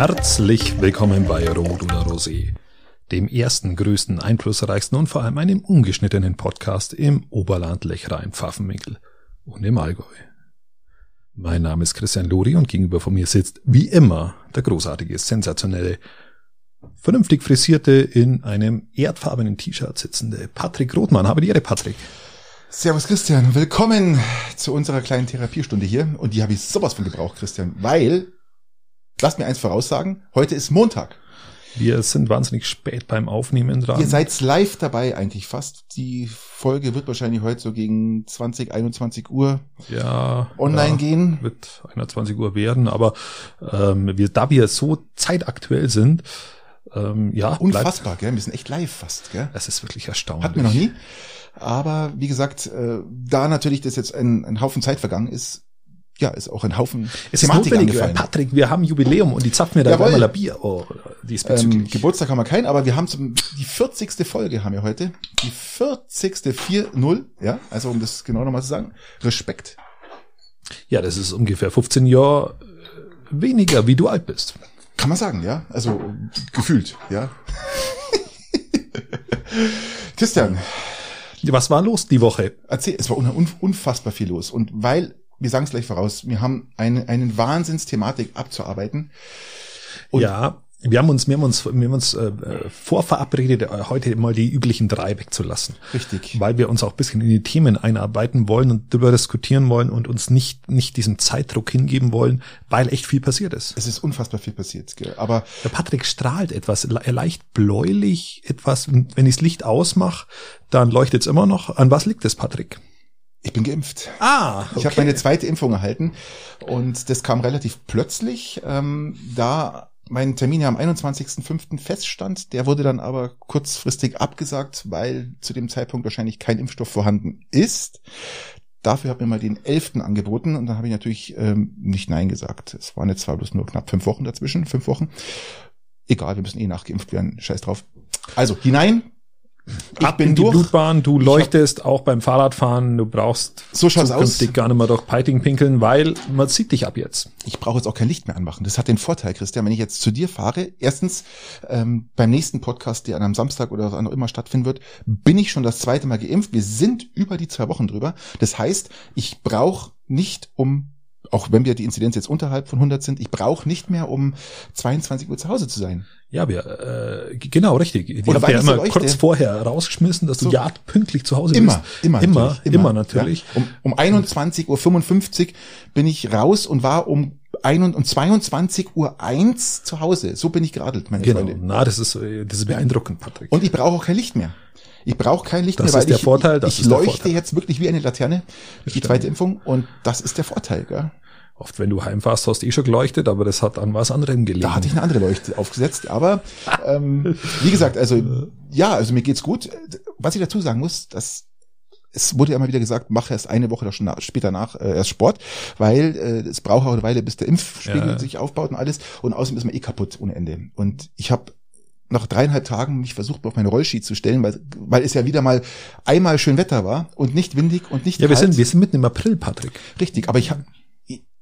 Herzlich willkommen bei Rot oder Rosé, dem ersten, größten, einflussreichsten und vor allem einem ungeschnittenen Podcast im Oberland Lechrein Pfaffenwinkel und im Allgäu. Mein Name ist Christian Lori und gegenüber von mir sitzt wie immer der großartige, sensationelle, vernünftig frisierte, in einem erdfarbenen T-Shirt sitzende Patrick Rothmann. Habe die Ehre, Patrick. Servus Christian, willkommen zu unserer kleinen Therapiestunde hier. Und die habe ich sowas von gebraucht, Christian, weil, lass mir eins voraussagen, heute ist Montag. Wir sind wahnsinnig spät beim Aufnehmen dran. Ihr seid live dabei eigentlich fast. Die Folge wird wahrscheinlich heute so gegen 20, 21 Uhr ja, online ja, gehen. Wird 21 Uhr werden, aber ähm, wir, da wir so zeitaktuell sind, ähm, ja. Unfassbar, gell? Wir sind echt live fast, gell? Es ist wirklich erstaunlich. Hatten wir noch nie. Aber wie gesagt, äh, da natürlich das jetzt ein, ein Haufen Zeit vergangen ist, ja, ist auch ein Haufen es Thematik ist angefallen. Patrick, wir haben Jubiläum und die zapfen mir da Jawohl. ein Bier. Oh. Ähm, Geburtstag haben wir keinen, aber wir haben zum, die 40. Folge haben wir heute. Die 40. 4-0, ja, also um das genau nochmal zu sagen. Respekt. Ja, das ist ungefähr 15 Jahre weniger, wie du alt bist. Kann man sagen, ja. Also gefühlt, ja. Christian. Was war los die Woche? Erzähl, es war un unfassbar viel los. Und weil, wir sagen es gleich voraus, wir haben eine, eine Wahnsinnsthematik abzuarbeiten. Und ja, wir haben uns, wir haben uns, wir haben uns äh, vorverabredet, äh, heute mal die üblichen drei wegzulassen. Richtig. Weil wir uns auch ein bisschen in die Themen einarbeiten wollen und darüber diskutieren wollen und uns nicht, nicht diesem Zeitdruck hingeben wollen, weil echt viel passiert ist. Es ist unfassbar viel passiert, gell? aber. Der Patrick strahlt etwas, leicht bläulich, etwas, wenn ich das Licht ausmache, dann leuchtet es immer noch. An was liegt es, Patrick? Ich bin geimpft. Ah, okay. Ich habe meine zweite Impfung erhalten und das kam relativ plötzlich. Ähm, da mein Termin ja am 21.05. feststand. Der wurde dann aber kurzfristig abgesagt, weil zu dem Zeitpunkt wahrscheinlich kein Impfstoff vorhanden ist. Dafür hat mir mal den 11. angeboten und dann habe ich natürlich ähm, nicht Nein gesagt. Es waren jetzt zwar bloß nur knapp fünf Wochen dazwischen, fünf Wochen. Egal, wir müssen eh nachgeimpft werden, scheiß drauf. Also hinein, ich Ab bin in die durch. Blutbahn, du leuchtest auch beim Fahrradfahren, du brauchst so schaut's aus. gar nicht mehr durch Piting pinkeln, weil man sieht dich ab jetzt. Ich brauche jetzt auch kein Licht mehr anmachen. Das hat den Vorteil, Christian, wenn ich jetzt zu dir fahre, erstens ähm, beim nächsten Podcast, der an einem Samstag oder wann auch immer stattfinden wird, bin ich schon das zweite Mal geimpft. Wir sind über die zwei Wochen drüber. Das heißt, ich brauche nicht um auch wenn wir die Inzidenz jetzt unterhalb von 100 sind, ich brauche nicht mehr um 22 Uhr zu Hause zu sein. Ja, wir, äh, genau, richtig. Die haben ja immer kurz vorher rausgeschmissen, dass so du ja pünktlich zu Hause immer, bist. Immer, immer, natürlich, immer, immer natürlich. Ja. Um, um 21.55 Uhr bin ich raus und war um ein und 22 Uhr eins zu Hause. So bin ich geradelt, meine genau. Freunde. Na, das ist, das ist beeindruckend, Patrick. Und ich brauche auch kein Licht mehr. Ich brauche kein Licht das mehr, weil ist der ich, Vorteil, das ich ist leuchte Vorteil. jetzt wirklich wie eine Laterne durch die zweite Impfung und das ist der Vorteil. Gell? Oft, wenn du heimfährst, hast du eh schon geleuchtet, aber das hat an was anderem gelegen. Da hatte ich eine andere Leuchte aufgesetzt, aber ähm, wie gesagt, also ja, also mir geht's gut. Was ich dazu sagen muss, dass es wurde ja immer wieder gesagt, mach erst eine Woche schon nach, später nach äh, erst Sport, weil äh, es braucht auch eine Weile, bis der Impfspiegel Ja. sich aufbaut und alles. Und außerdem ist man eh kaputt ohne Ende. Und ich habe nach dreieinhalb Tagen mich versucht, auf meine Rollski zu stellen, weil, weil es ja wieder mal einmal schön Wetter war und nicht windig und nicht ja, wir kalt. sind, wir sind mitten im April, Patrick. Richtig, aber ich habe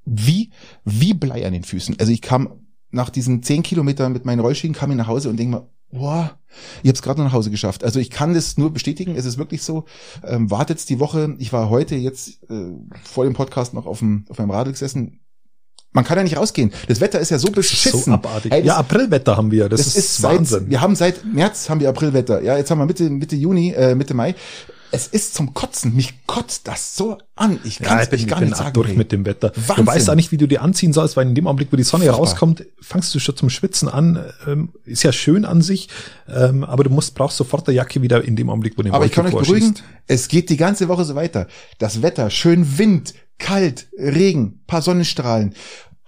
wie wie Blei an den Füßen. Also ich kam nach diesen zehn Kilometern mit meinen Rollschienen kam ich nach Hause und denke mal, boah, ich habe es gerade noch nach Hause geschafft. Also ich kann das nur bestätigen. Es ist wirklich so. Ähm, wartet die Woche. Ich war heute jetzt äh, vor dem Podcast noch auf dem auf meinem Radl gesessen. Man kann ja nicht rausgehen. Das Wetter ist ja so beschissen. So abartig. Ey, das- ja, Aprilwetter haben wir. Das, das, ist, Wahnsinn. Seit, wir haben seit März haben wir Aprilwetter. Ja, jetzt haben wir Mitte Mitte Juni, äh, Mitte Mai. Es ist zum Kotzen. Mich kotzt das so an. Ich kann Ja, es ich bin, euch ich gar bin nicht sagen. durch ey. mit dem Wetter. Du Wahnsinn. weißt auch nicht, wie du dir anziehen sollst, weil in dem Augenblick, wo die Sonne Furchtbar. rauskommt, fangst du schon zum Schwitzen an. Ähm, ist ja schön an sich, ähm, aber du musst brauchst sofort eine Jacke wieder in dem Augenblick, wo du den Aber ich kann euch beruhigen, es geht die ganze Woche so weiter. Das Wetter, schön Wind, kalt, Regen, paar Sonnenstrahlen.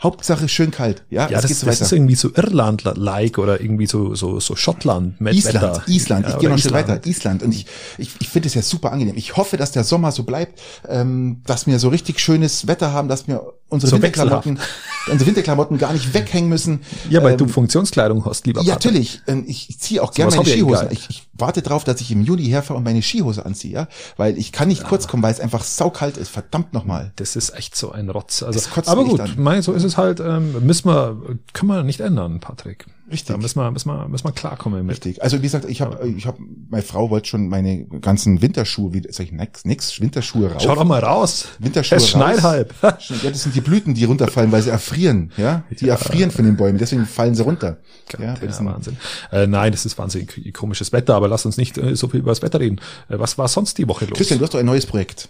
Hauptsache schön kalt. Ja, Ja, das, geht so das weiter. ist irgendwie so Irland-like oder irgendwie so so so Schottland mit Island, Wetter. Island, Ja, ich gehe oder noch schnell Island. weiter. Island. Und ich, ich, ich finde es ja super angenehm. Ich hoffe, dass der Sommer so bleibt, ähm, dass wir so richtig schönes Wetter haben, dass wir unsere So Winterklamotten unsere Winterklamotten gar nicht weghängen müssen. Ja, weil Ähm, du Funktionskleidung hast, lieber Ja, Patrick. natürlich. Ähm, Ich ziehe auch gerne Sowas meine ja Skihosen. Ich, ich warte drauf, dass ich im Juli herfahre und meine Skihose anziehe, ja? Weil ich kann nicht kurz kommen, weil es einfach saukalt ist. Verdammt nochmal. Das ist echt so ein Rotz. Also, aber gut, mein, so ist es halt. Ähm, müssen wir, können wir nicht ändern, Patrick. Richtig. Da müssen wir, müssen wir, müssen wir klarkommen mit. Richtig. Also wie gesagt, ich habe, ich habe, meine Frau wollte schon meine ganzen Winterschuhe, wie sag ich, nix, nix Winterschuhe raus. Schau doch mal raus. Winterschuhe Es schneit halb. Ja, das sind die Blüten, die runterfallen, weil sie erfrieren, ja? Die erfrieren von den Bäumen, deswegen fallen sie runter. Ja, Ja, das sind- Wahnsinn. Äh, nein, das ist wahnsinnig komisches Wetter, aber lass uns nicht äh, so viel über das Wetter reden. Äh, was war sonst die Woche los? Christian, du hast doch ein neues Projekt.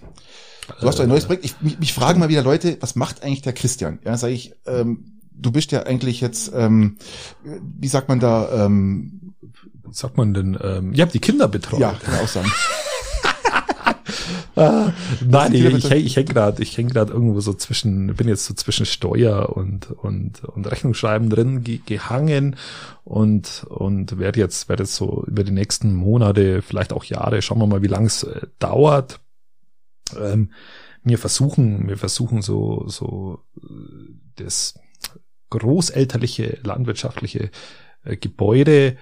Du hast doch ein neues Projekt. Ich, mich, mich fragen mal wieder Leute, was macht eigentlich der Christian? Ja, sage ich, ähm, du bist ja eigentlich jetzt, ähm, wie sagt man da, ähm, sagt man denn? Ähm, ihr habt die Kinder betreut. ja, kann man auch sagen. Ah, nein, ich, ich, ich hänge gerade, ich häng gerade irgendwo so zwischen, bin jetzt so zwischen Steuer und und und Rechnungsschreiben drin ge gehangen und und werde jetzt werde jetzt so über die nächsten Monate, vielleicht auch Jahre, schauen wir mal, wie lang es äh, dauert. Ähm, wir versuchen, wir versuchen so so äh, das großelterliche landwirtschaftliche äh, Gebäude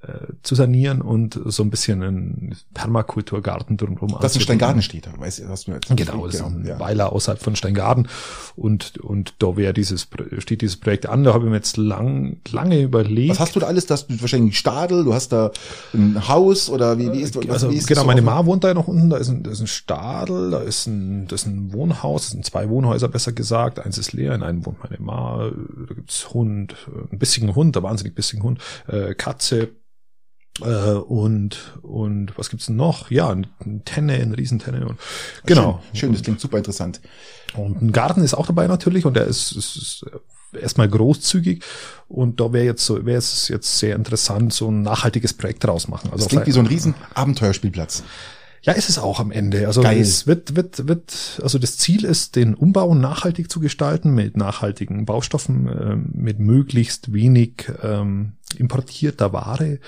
äh, zu sanieren und so ein bisschen einen Permakulturgarten drumherum Das in Steingarten steht da, weißt du, hast du jetzt. Genau, das ist ein ja. Weiler außerhalb von Steingarten und und da wäre dieses steht dieses Projekt an. Da habe ich mir jetzt lang lange überlegt. Was hast du da alles? Das hast wahrscheinlich Stadel, du hast da ein Haus oder wie, wie ist, was, also wie ist genau, so meine? Ma wohnt da ja noch unten, da ist ein, da ist ein Stadel, da ist ein, das ist ein Wohnhaus, das sind zwei Wohnhäuser besser gesagt, eins ist leer, in einem wohnt meine Ma, da gibt's Hund, ein bissigen Hund, ein wahnsinnig bissigen Hund, äh, Katze, äh, und und was gibt's denn noch? Ja, ein, Tenne, ein Riesentenne und genau. Schön, schön, das klingt super interessant. Und ein Garten ist auch dabei natürlich und der ist, ist, ist erstmal großzügig und da wäre jetzt so wäre es jetzt sehr interessant so ein nachhaltiges Projekt draus machen. Also Das klingt wie so ein riesen Abenteuerspielplatz. ja, ist es auch am Ende. Also Geil. es wird wird wird also das Ziel ist den Umbau nachhaltig zu gestalten mit nachhaltigen Baustoffen, ähm, mit möglichst wenig ähm, importierter Ware.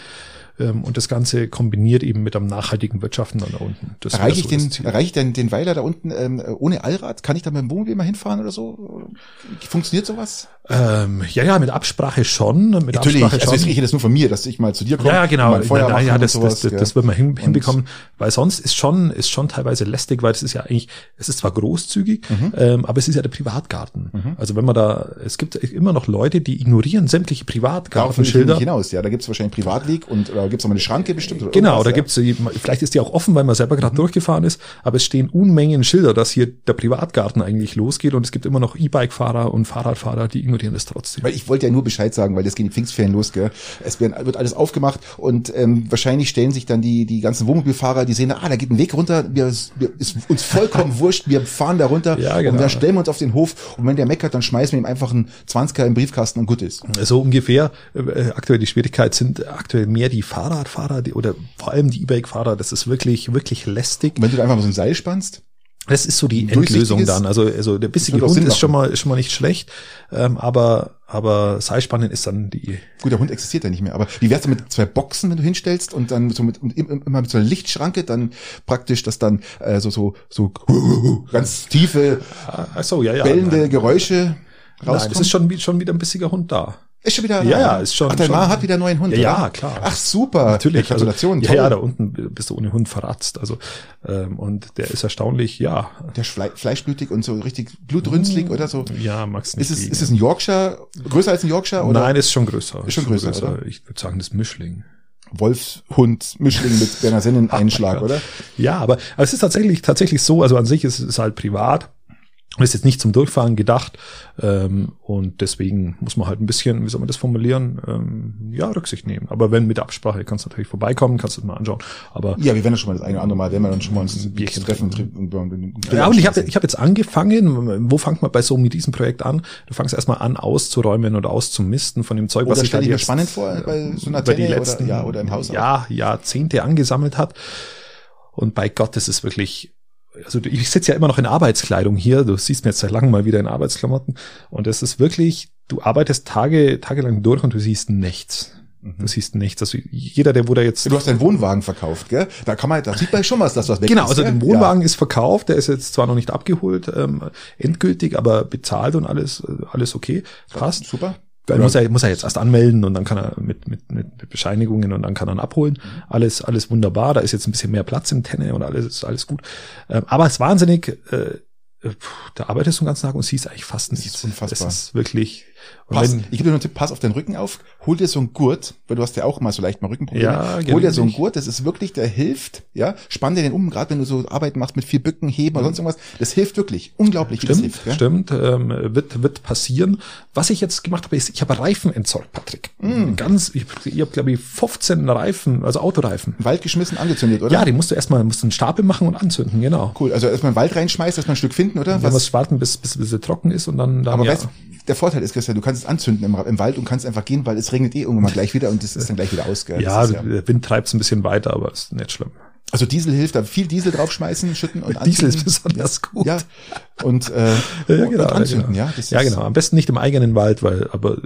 Ähm, und das Ganze kombiniert eben mit einem nachhaltigen Wirtschaften dann da unten. Das Erreiche ich so den, erreiche ich den, den Weiler da unten ähm, ohne Allrad? Kann ich da mit dem Wohnmobil mal hinfahren oder so? Funktioniert sowas? Ähm, ja, ja, mit Absprache schon. Mit Natürlich, Absprache also schon. ich rede das nur von mir, dass ich mal zu dir komme. Ja, ja, genau. Mal Feuer ja, und das, sowas, das, das, das wird man hin, hinbekommen, weil sonst ist schon, ist schon teilweise lästig, weil es ist ja eigentlich, es ist zwar großzügig, Mhm. ähm, aber es ist ja der Privatgarten. Also wenn man da, es gibt immer noch Leute, die ignorieren sämtliche Darauf Privatgartenschilder. nicht hinaus, ja. Da gibt's wahrscheinlich einen Privatweg und oder gibt's auch mal eine Schranke bestimmt. Oder Genau, da irgendwas, gibt's, vielleicht ist die auch offen, weil man selber Mhm. gerade durchgefahren ist, aber es stehen Unmengen Schilder, dass hier der Privatgarten eigentlich losgeht und es gibt immer noch E-Bike-Fahrer und Fahrradfahrer, die ignorieren das trotzdem. Weil ich wollte ja nur Bescheid sagen, weil das gehen die Pfingstferien los, gell? Es werden, wird alles aufgemacht und ähm, wahrscheinlich stellen sich dann die die ganzen Wohnmobilfahrer, die sehen, ah, da geht ein Weg runter, wir, ist uns vollkommen wurscht, wir fahren da runter Ja, und genau. dann stellen wir uns auf den Hof und wenn der meckert, dann schmeißen wir ihm einfach einen 20er im Briefkasten und gut ist. So ungefähr. Äh, aktuell die Schwierigkeit sind aktuell mehr die Fahrradfahrer die, oder vor allem die E-Bike-Fahrer. Das ist wirklich, wirklich lästig. Und wenn du da einfach mal so ein Seil spannst, Das ist so die Endlösung dann. Also, also der bissige Hund ist schon mal, ist schon mal nicht schlecht. Ähm, aber, aber Seilspannen ist dann die, gut, der Hund existiert ja nicht mehr, aber wie wär's denn mit zwei Boxen, wenn du hinstellst und dann so mit und im- immer mit so einer Lichtschranke, dann praktisch, dass dann äh, so so so ganz tiefe ach so, ja, ja. bellende nein. Geräusche Nein, rauskommen. es ist schon, schon wieder ein bissiger Hund da. Ist schon wieder. Ja, ja, ist schon- Ach, dein schon- Ma hat wieder einen neuen Hund. Ja, ja, klar. Ach super. Natürlich. Ja, Gratulation. Also, ja, ja, da unten bist du ohne Hund verratzt. Also, ähm, und der ist erstaunlich, ja. Der ist Fle Fleischblütig und so richtig blutrünslig oder so. Ja, magst nicht Ist es, liegen. ist es ein Yorkshire? Größer als ein Yorkshire? Oder Nein, ist schon größer. Ist schon größer, oder? Ich würde sagen, das ist Mischling. Wolfshund, Mischling mit Berner Sennen-Einschlag, oder? Ja, aber, aber es ist tatsächlich tatsächlich so, also an sich ist es halt privat ist jetzt nicht zum Durchfahren gedacht ähm, und deswegen muss man halt ein bisschen, wie soll man das formulieren, ähm, ja, Rücksicht nehmen. Aber wenn mit Absprache kannst du natürlich vorbeikommen, kannst du es mal anschauen. Aber Ja, wir werden ja schon mal das eine oder andere Mal, wenn wir dann schon mal uns Ein Bierchen treffen. trinken. und- ja, und ich habe ich hab jetzt angefangen, wo fängt man bei so mit diesem Projekt an? Du fängst erstmal an auszuräumen oder auszumisten von dem Zeug, Oder was stell da ich jetzt, spannend vor, bei so einer über die letzten oder, ja, oder im Haus. ja, Jahrzehnte angesammelt hat. Und bei Gott, das ist wirklich, also ich sitze ja immer noch in Arbeitskleidung hier, du siehst mir jetzt seit langem mal wieder in Arbeitsklamotten und das ist wirklich, du arbeitest Tage, tagelang durch und du siehst nichts. Du siehst nichts. Also jeder, der da jetzt. Du hast deinen Wohnwagen verkauft, gell? Da kann man, da sieht man schon was, dass was weg Genau, ist. also der Wohnwagen ist verkauft, der ist jetzt zwar noch nicht abgeholt, ähm, endgültig, aber bezahlt und alles, äh, alles okay. Ja, Passt. super. Muss er, muss er jetzt erst anmelden und dann kann er mit, mit Bescheinigungen und dann kann er ihn abholen. Alles, alles wunderbar. Da ist jetzt ein bisschen mehr Platz im Tenne und alles ist alles gut. Ähm, aber es ist wahnsinnig, äh, puh, da arbeitest du den ganzen Tag und siehst eigentlich fast Das ist nichts. unfassbar. Das ist wirklich, und Pass, wenn- ich gebe dir nur einen Tipp, pass auf deinen Rücken auf, hol dir so einen Gurt, weil du hast ja auch mal so leicht mal Rückenprobleme. Ja, hol dir so einen. Gurt, das ist wirklich, der hilft, ja, spann dir den um, gerade wenn du so Arbeiten machst mit viel Bücken, Heben oder sonst irgendwas, das hilft wirklich, unglaublich, wie das Mhm. Stimmt, hilft. Ja? stimmt, ähm, wird, wird passieren. Was ich jetzt gemacht habe, ist, ich habe Reifen entsorgt, Patrick. Mm. Ganz, ich, ich habe, glaube ich, 15 Reifen, also Autoreifen. Wald geschmissen, angezündet, oder? Ja, die musst du erstmal, musst du einen Stapel machen und anzünden, genau. Cool, also erstmal in den Wald reinschmeißt, erstmal ein Stück finden, oder? Dann was warten, bis, bis, bis sie trocken ist und dann, dann aber ja. weißt, der Vorteil ist, Christian, du kannst es anzünden im, im Wald und kannst einfach gehen, weil es regnet eh irgendwann mal gleich wieder und das ist dann gleich wieder aus. Gell? ja, ist der Wind treibt es ein bisschen weiter, aber ist nicht schlimm. Also Diesel hilft, da viel Diesel draufschmeißen, schütten und Diesel ist anzünden. besonders gut. Ja, und, äh, Ja, und genau, anzünden, ja, ja. genau. Das ja, ist- genau. Am besten nicht im eigenen Wald, weil, aber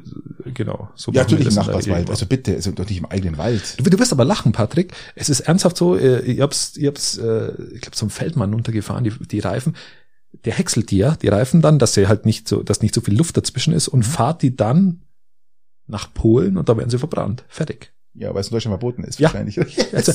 genau. So Ja, natürlich im Nachbarswald. Also bitte, also doch nicht im eigenen Wald. Du, du wirst aber lachen, Patrick. Es ist ernsthaft so, äh, ich hab's, ich hab's, äh, ich glaube, zum Feldmann runtergefahren, die, die Reifen. Der häckselt die ja, die Reifen dann, dass sie halt nicht so, dass nicht so viel Luft dazwischen ist und fahrt die dann nach Polen und da werden sie verbrannt. Fertig. Ja, weil es in Deutschland verboten ist, Ja. wahrscheinlich. Also,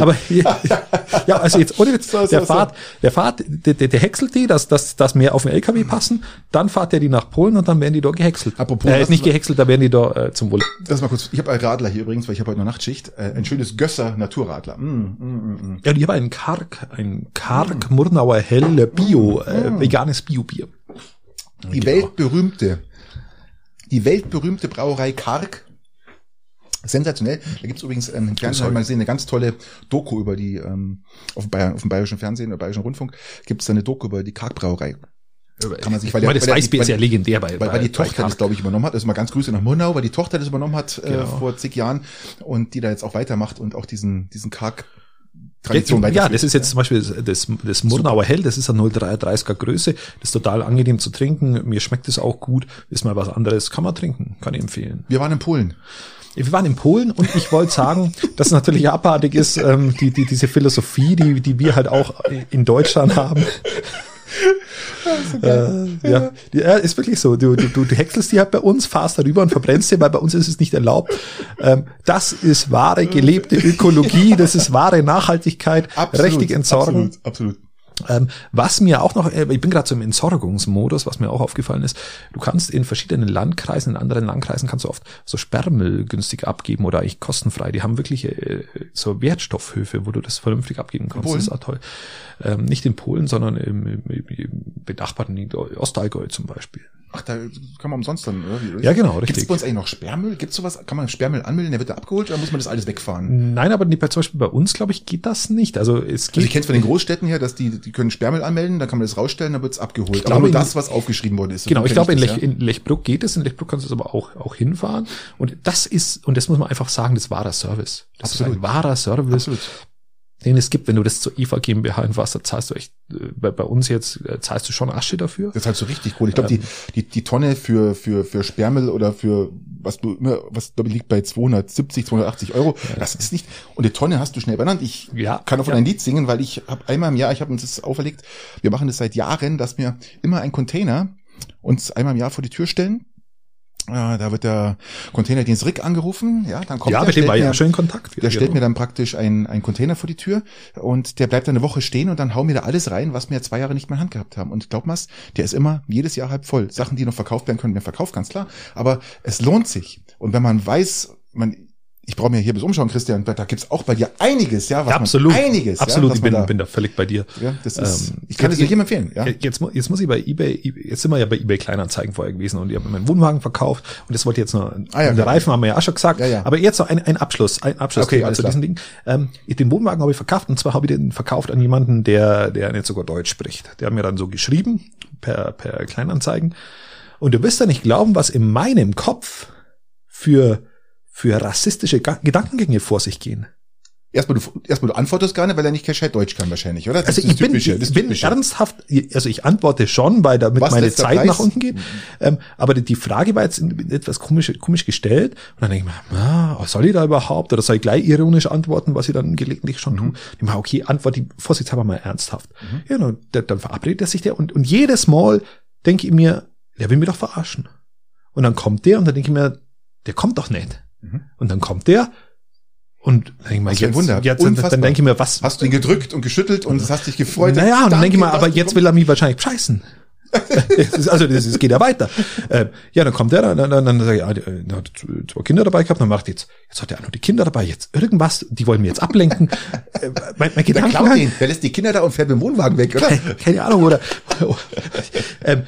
aber ja, ja, also jetzt ohne Witz, So, so, der so. fahrt, der fahrt, der, der, der häckselt die, dass, dass, dass mehr auf den LKW passen, dann fahrt der die nach Polen und dann werden die da gehäckselt. Apropos, äh, nicht gehäckselt, da werden die da äh, zum Wohle. das mal kurz. Ich habe einen Radler hier übrigens, weil ich habe heute noch Nachtschicht. Äh, ein schönes Gösser Naturradler. Mm, mm, mm, mm. Ja, und ich habe einen Karg, ein Karg Murnauer Hell Bio, äh, veganes Bio-Bier. Die Genau. weltberühmte, die weltberühmte Brauerei Karg. Sensationell. Da gibt's übrigens ähm, im Fernsehen, sorry. hab ich mal gesehen, eine ganz tolle Doku über die, ähm, auf, dem Bayern, auf dem bayerischen Fernsehen, oder bayerischen Rundfunk, gibt's da eine Doku über die Karg-Brauerei. Kann man sich- weil weil, der- das weil der- Weißbier ist weil- ja legendär bei, Weil, weil die bei Tochter das, glaube ich, übernommen hat. Also mal ganz Grüße nach Murnau, weil die Tochter das übernommen hat äh, Genau. vor zig Jahren und die da jetzt auch weitermacht und auch diesen, diesen Karg Ja, Tradition ja, das ist jetzt zum Beispiel das, das Murnauer Hell, das ist eine 0,33er Größe, das ist total angenehm zu trinken, mir schmeckt es auch gut, ist mal was anderes, kann man trinken, kann ich empfehlen. Wir waren in Polen. Wir waren in Polen und ich wollte sagen, dass es natürlich abartig ist, ähm, die, die, diese Philosophie, die, die wir halt auch in Deutschland haben. Äh, ja, ja, ist wirklich so. Du, du, du, du häckselst die halt bei uns, fahrst darüber und verbrennst sie, weil bei uns ist es nicht erlaubt. Ähm, das ist wahre gelebte Ökologie, das ist wahre Nachhaltigkeit, richtig entsorgen. Absolut, absolut. Ähm, was mir auch noch, äh, ich bin gerade so im Entsorgungsmodus, was mir auch aufgefallen ist, du kannst in verschiedenen Landkreisen, in anderen Landkreisen kannst du oft so Sperrmüll günstig abgeben oder eigentlich kostenfrei. Die haben wirklich äh, so Wertstoffhöfe, wo du das vernünftig abgeben kannst. Polen? Das ist auch toll. Ähm, nicht in Polen, sondern im, im, im, benachbarten Ostallgäu zum Beispiel. Ach, da kann man umsonst dann, oder? Ja, genau, Gibt es richtig. bei uns eigentlich noch Sperrmüll? Gibt's sowas? Kann man Sperrmüll anmelden, der wird da abgeholt oder muss man das alles wegfahren? Nein, aber bei, zum Beispiel bei uns, glaube ich, geht das nicht. Also es geht Also ich kenne es von den Großstädten her, dass die, die können Sperrmüll anmelden, dann kann man das rausstellen, dann wird's abgeholt. glaube, aber nur das, was aufgeschrieben worden ist. Genau, ich glaube, in, Lech, ja. in Lechbruck geht es, in Lechbruck kannst du es aber auch, auch hinfahren. Und das ist, und das muss man einfach sagen, das war der Service. Das Absolut. ist ein wahrer Service, Absolut. Den es gibt. Wenn du das zur IFA GmbH in Wasser zahlst, du echt, äh, bei, bei uns jetzt äh, zahlst du schon Asche dafür. Das ist halt so richtig cool. Ich glaube, die, Ähm. die, die Tonne für, für, für Sperrmüll oder für, was du immer, was glaube ich liegt bei 270, 280 Euro. Das ist nicht, und die Tonne hast du schnell benannt. Ich Ja, kann davon ja. ein Lied singen, weil ich habe einmal im Jahr, ich habe uns das auferlegt, wir machen das seit Jahren, dass wir immer ein Container uns einmal im Jahr vor die Tür stellen. Ja, da wird der Containerdienst Rick angerufen, ja, dann kommt ja, der, mit dem war mir- ja schon in Kontakt. der stellt mir dann praktisch ein, ein Container vor die Tür und der bleibt dann eine Woche stehen und dann hauen wir da alles rein, was wir zwei Jahre nicht mehr in Hand gehabt haben. Und glaub mal's, der ist immer jedes Jahr halb voll. Sachen, die noch verkauft werden können, werden verkauft, ganz klar. Aber es lohnt sich. Und wenn man weiß, man, ich brauche mir hier bis umschauen, Christian, da gibt's auch bei dir einiges, ja, was absolut. man, einiges, absolut, ja, ich bin, da, bin da völlig bei dir. ja, das ist, Ähm, ich kann es jedem empfehlen, ja. Jetzt, jetzt muss ich bei eBay, jetzt sind wir ja bei eBay Kleinanzeigen vorher gewesen und ich habe meinen Wohnwagen verkauft und das wollte ich jetzt noch, Ah, ja, der. Reifen haben wir ja auch schon gesagt, Ja, ja. aber jetzt noch ein, ein Abschluss, ein Abschluss Okay, klar. diesem Ding. Ähm, den Wohnwagen habe ich verkauft und zwar habe ich den verkauft an jemanden, der, der nicht sogar Deutsch spricht. Der hat mir dann so geschrieben, per, per Kleinanzeigen. Und du wirst ja nicht glauben, was in meinem Kopf für, für rassistische Ga Gedankengänge vor sich gehen. Erstmal du, erstmal du antwortest gar nicht, weil er nicht gescheit Deutsch kann wahrscheinlich, oder? Das also ich bin, ich bin ernsthaft, also ich antworte schon, weil damit Was meine Zeit Preis? nach unten geht. Ähm, aber die Frage war jetzt etwas komisch, komisch gestellt. Und dann denke ich mir, ah, soll ich da überhaupt? Oder soll ich gleich ironisch antworten, was ich dann gelegentlich schon mhm. tue? Ich meine, okay, antworte ich vorsichtshalber mal ernsthaft. Mhm. Ja, dann, dann verabredet er sich der und, und jedes Mal denke ich mir, der will mich doch verarschen. Und dann kommt der und dann denke ich mir, der kommt doch nicht. Mhm. Und dann kommt der und denk ich mal, jetzt, Wunder. jetzt dann, dann denke ich mir, was. Hast du ihn gedrückt und geschüttelt und hast dich gefreut? Naja, und dann denke ich mal, aber jetzt will er mich wahrscheinlich scheißen. also das, das geht ja weiter. Ähm, ja, dann kommt der, dann, dann, dann sage ich, ah, er hat zwei Kinder dabei gehabt, dann macht jetzt, jetzt hat er auch noch die Kinder dabei, jetzt irgendwas, die wollen mir jetzt ablenken. äh, mein, mein Gedanke, der, ihn, der lässt die Kinder da und fährt mit dem Wohnwagen weg, oder? Keine, keine Ahnung, oder? ähm,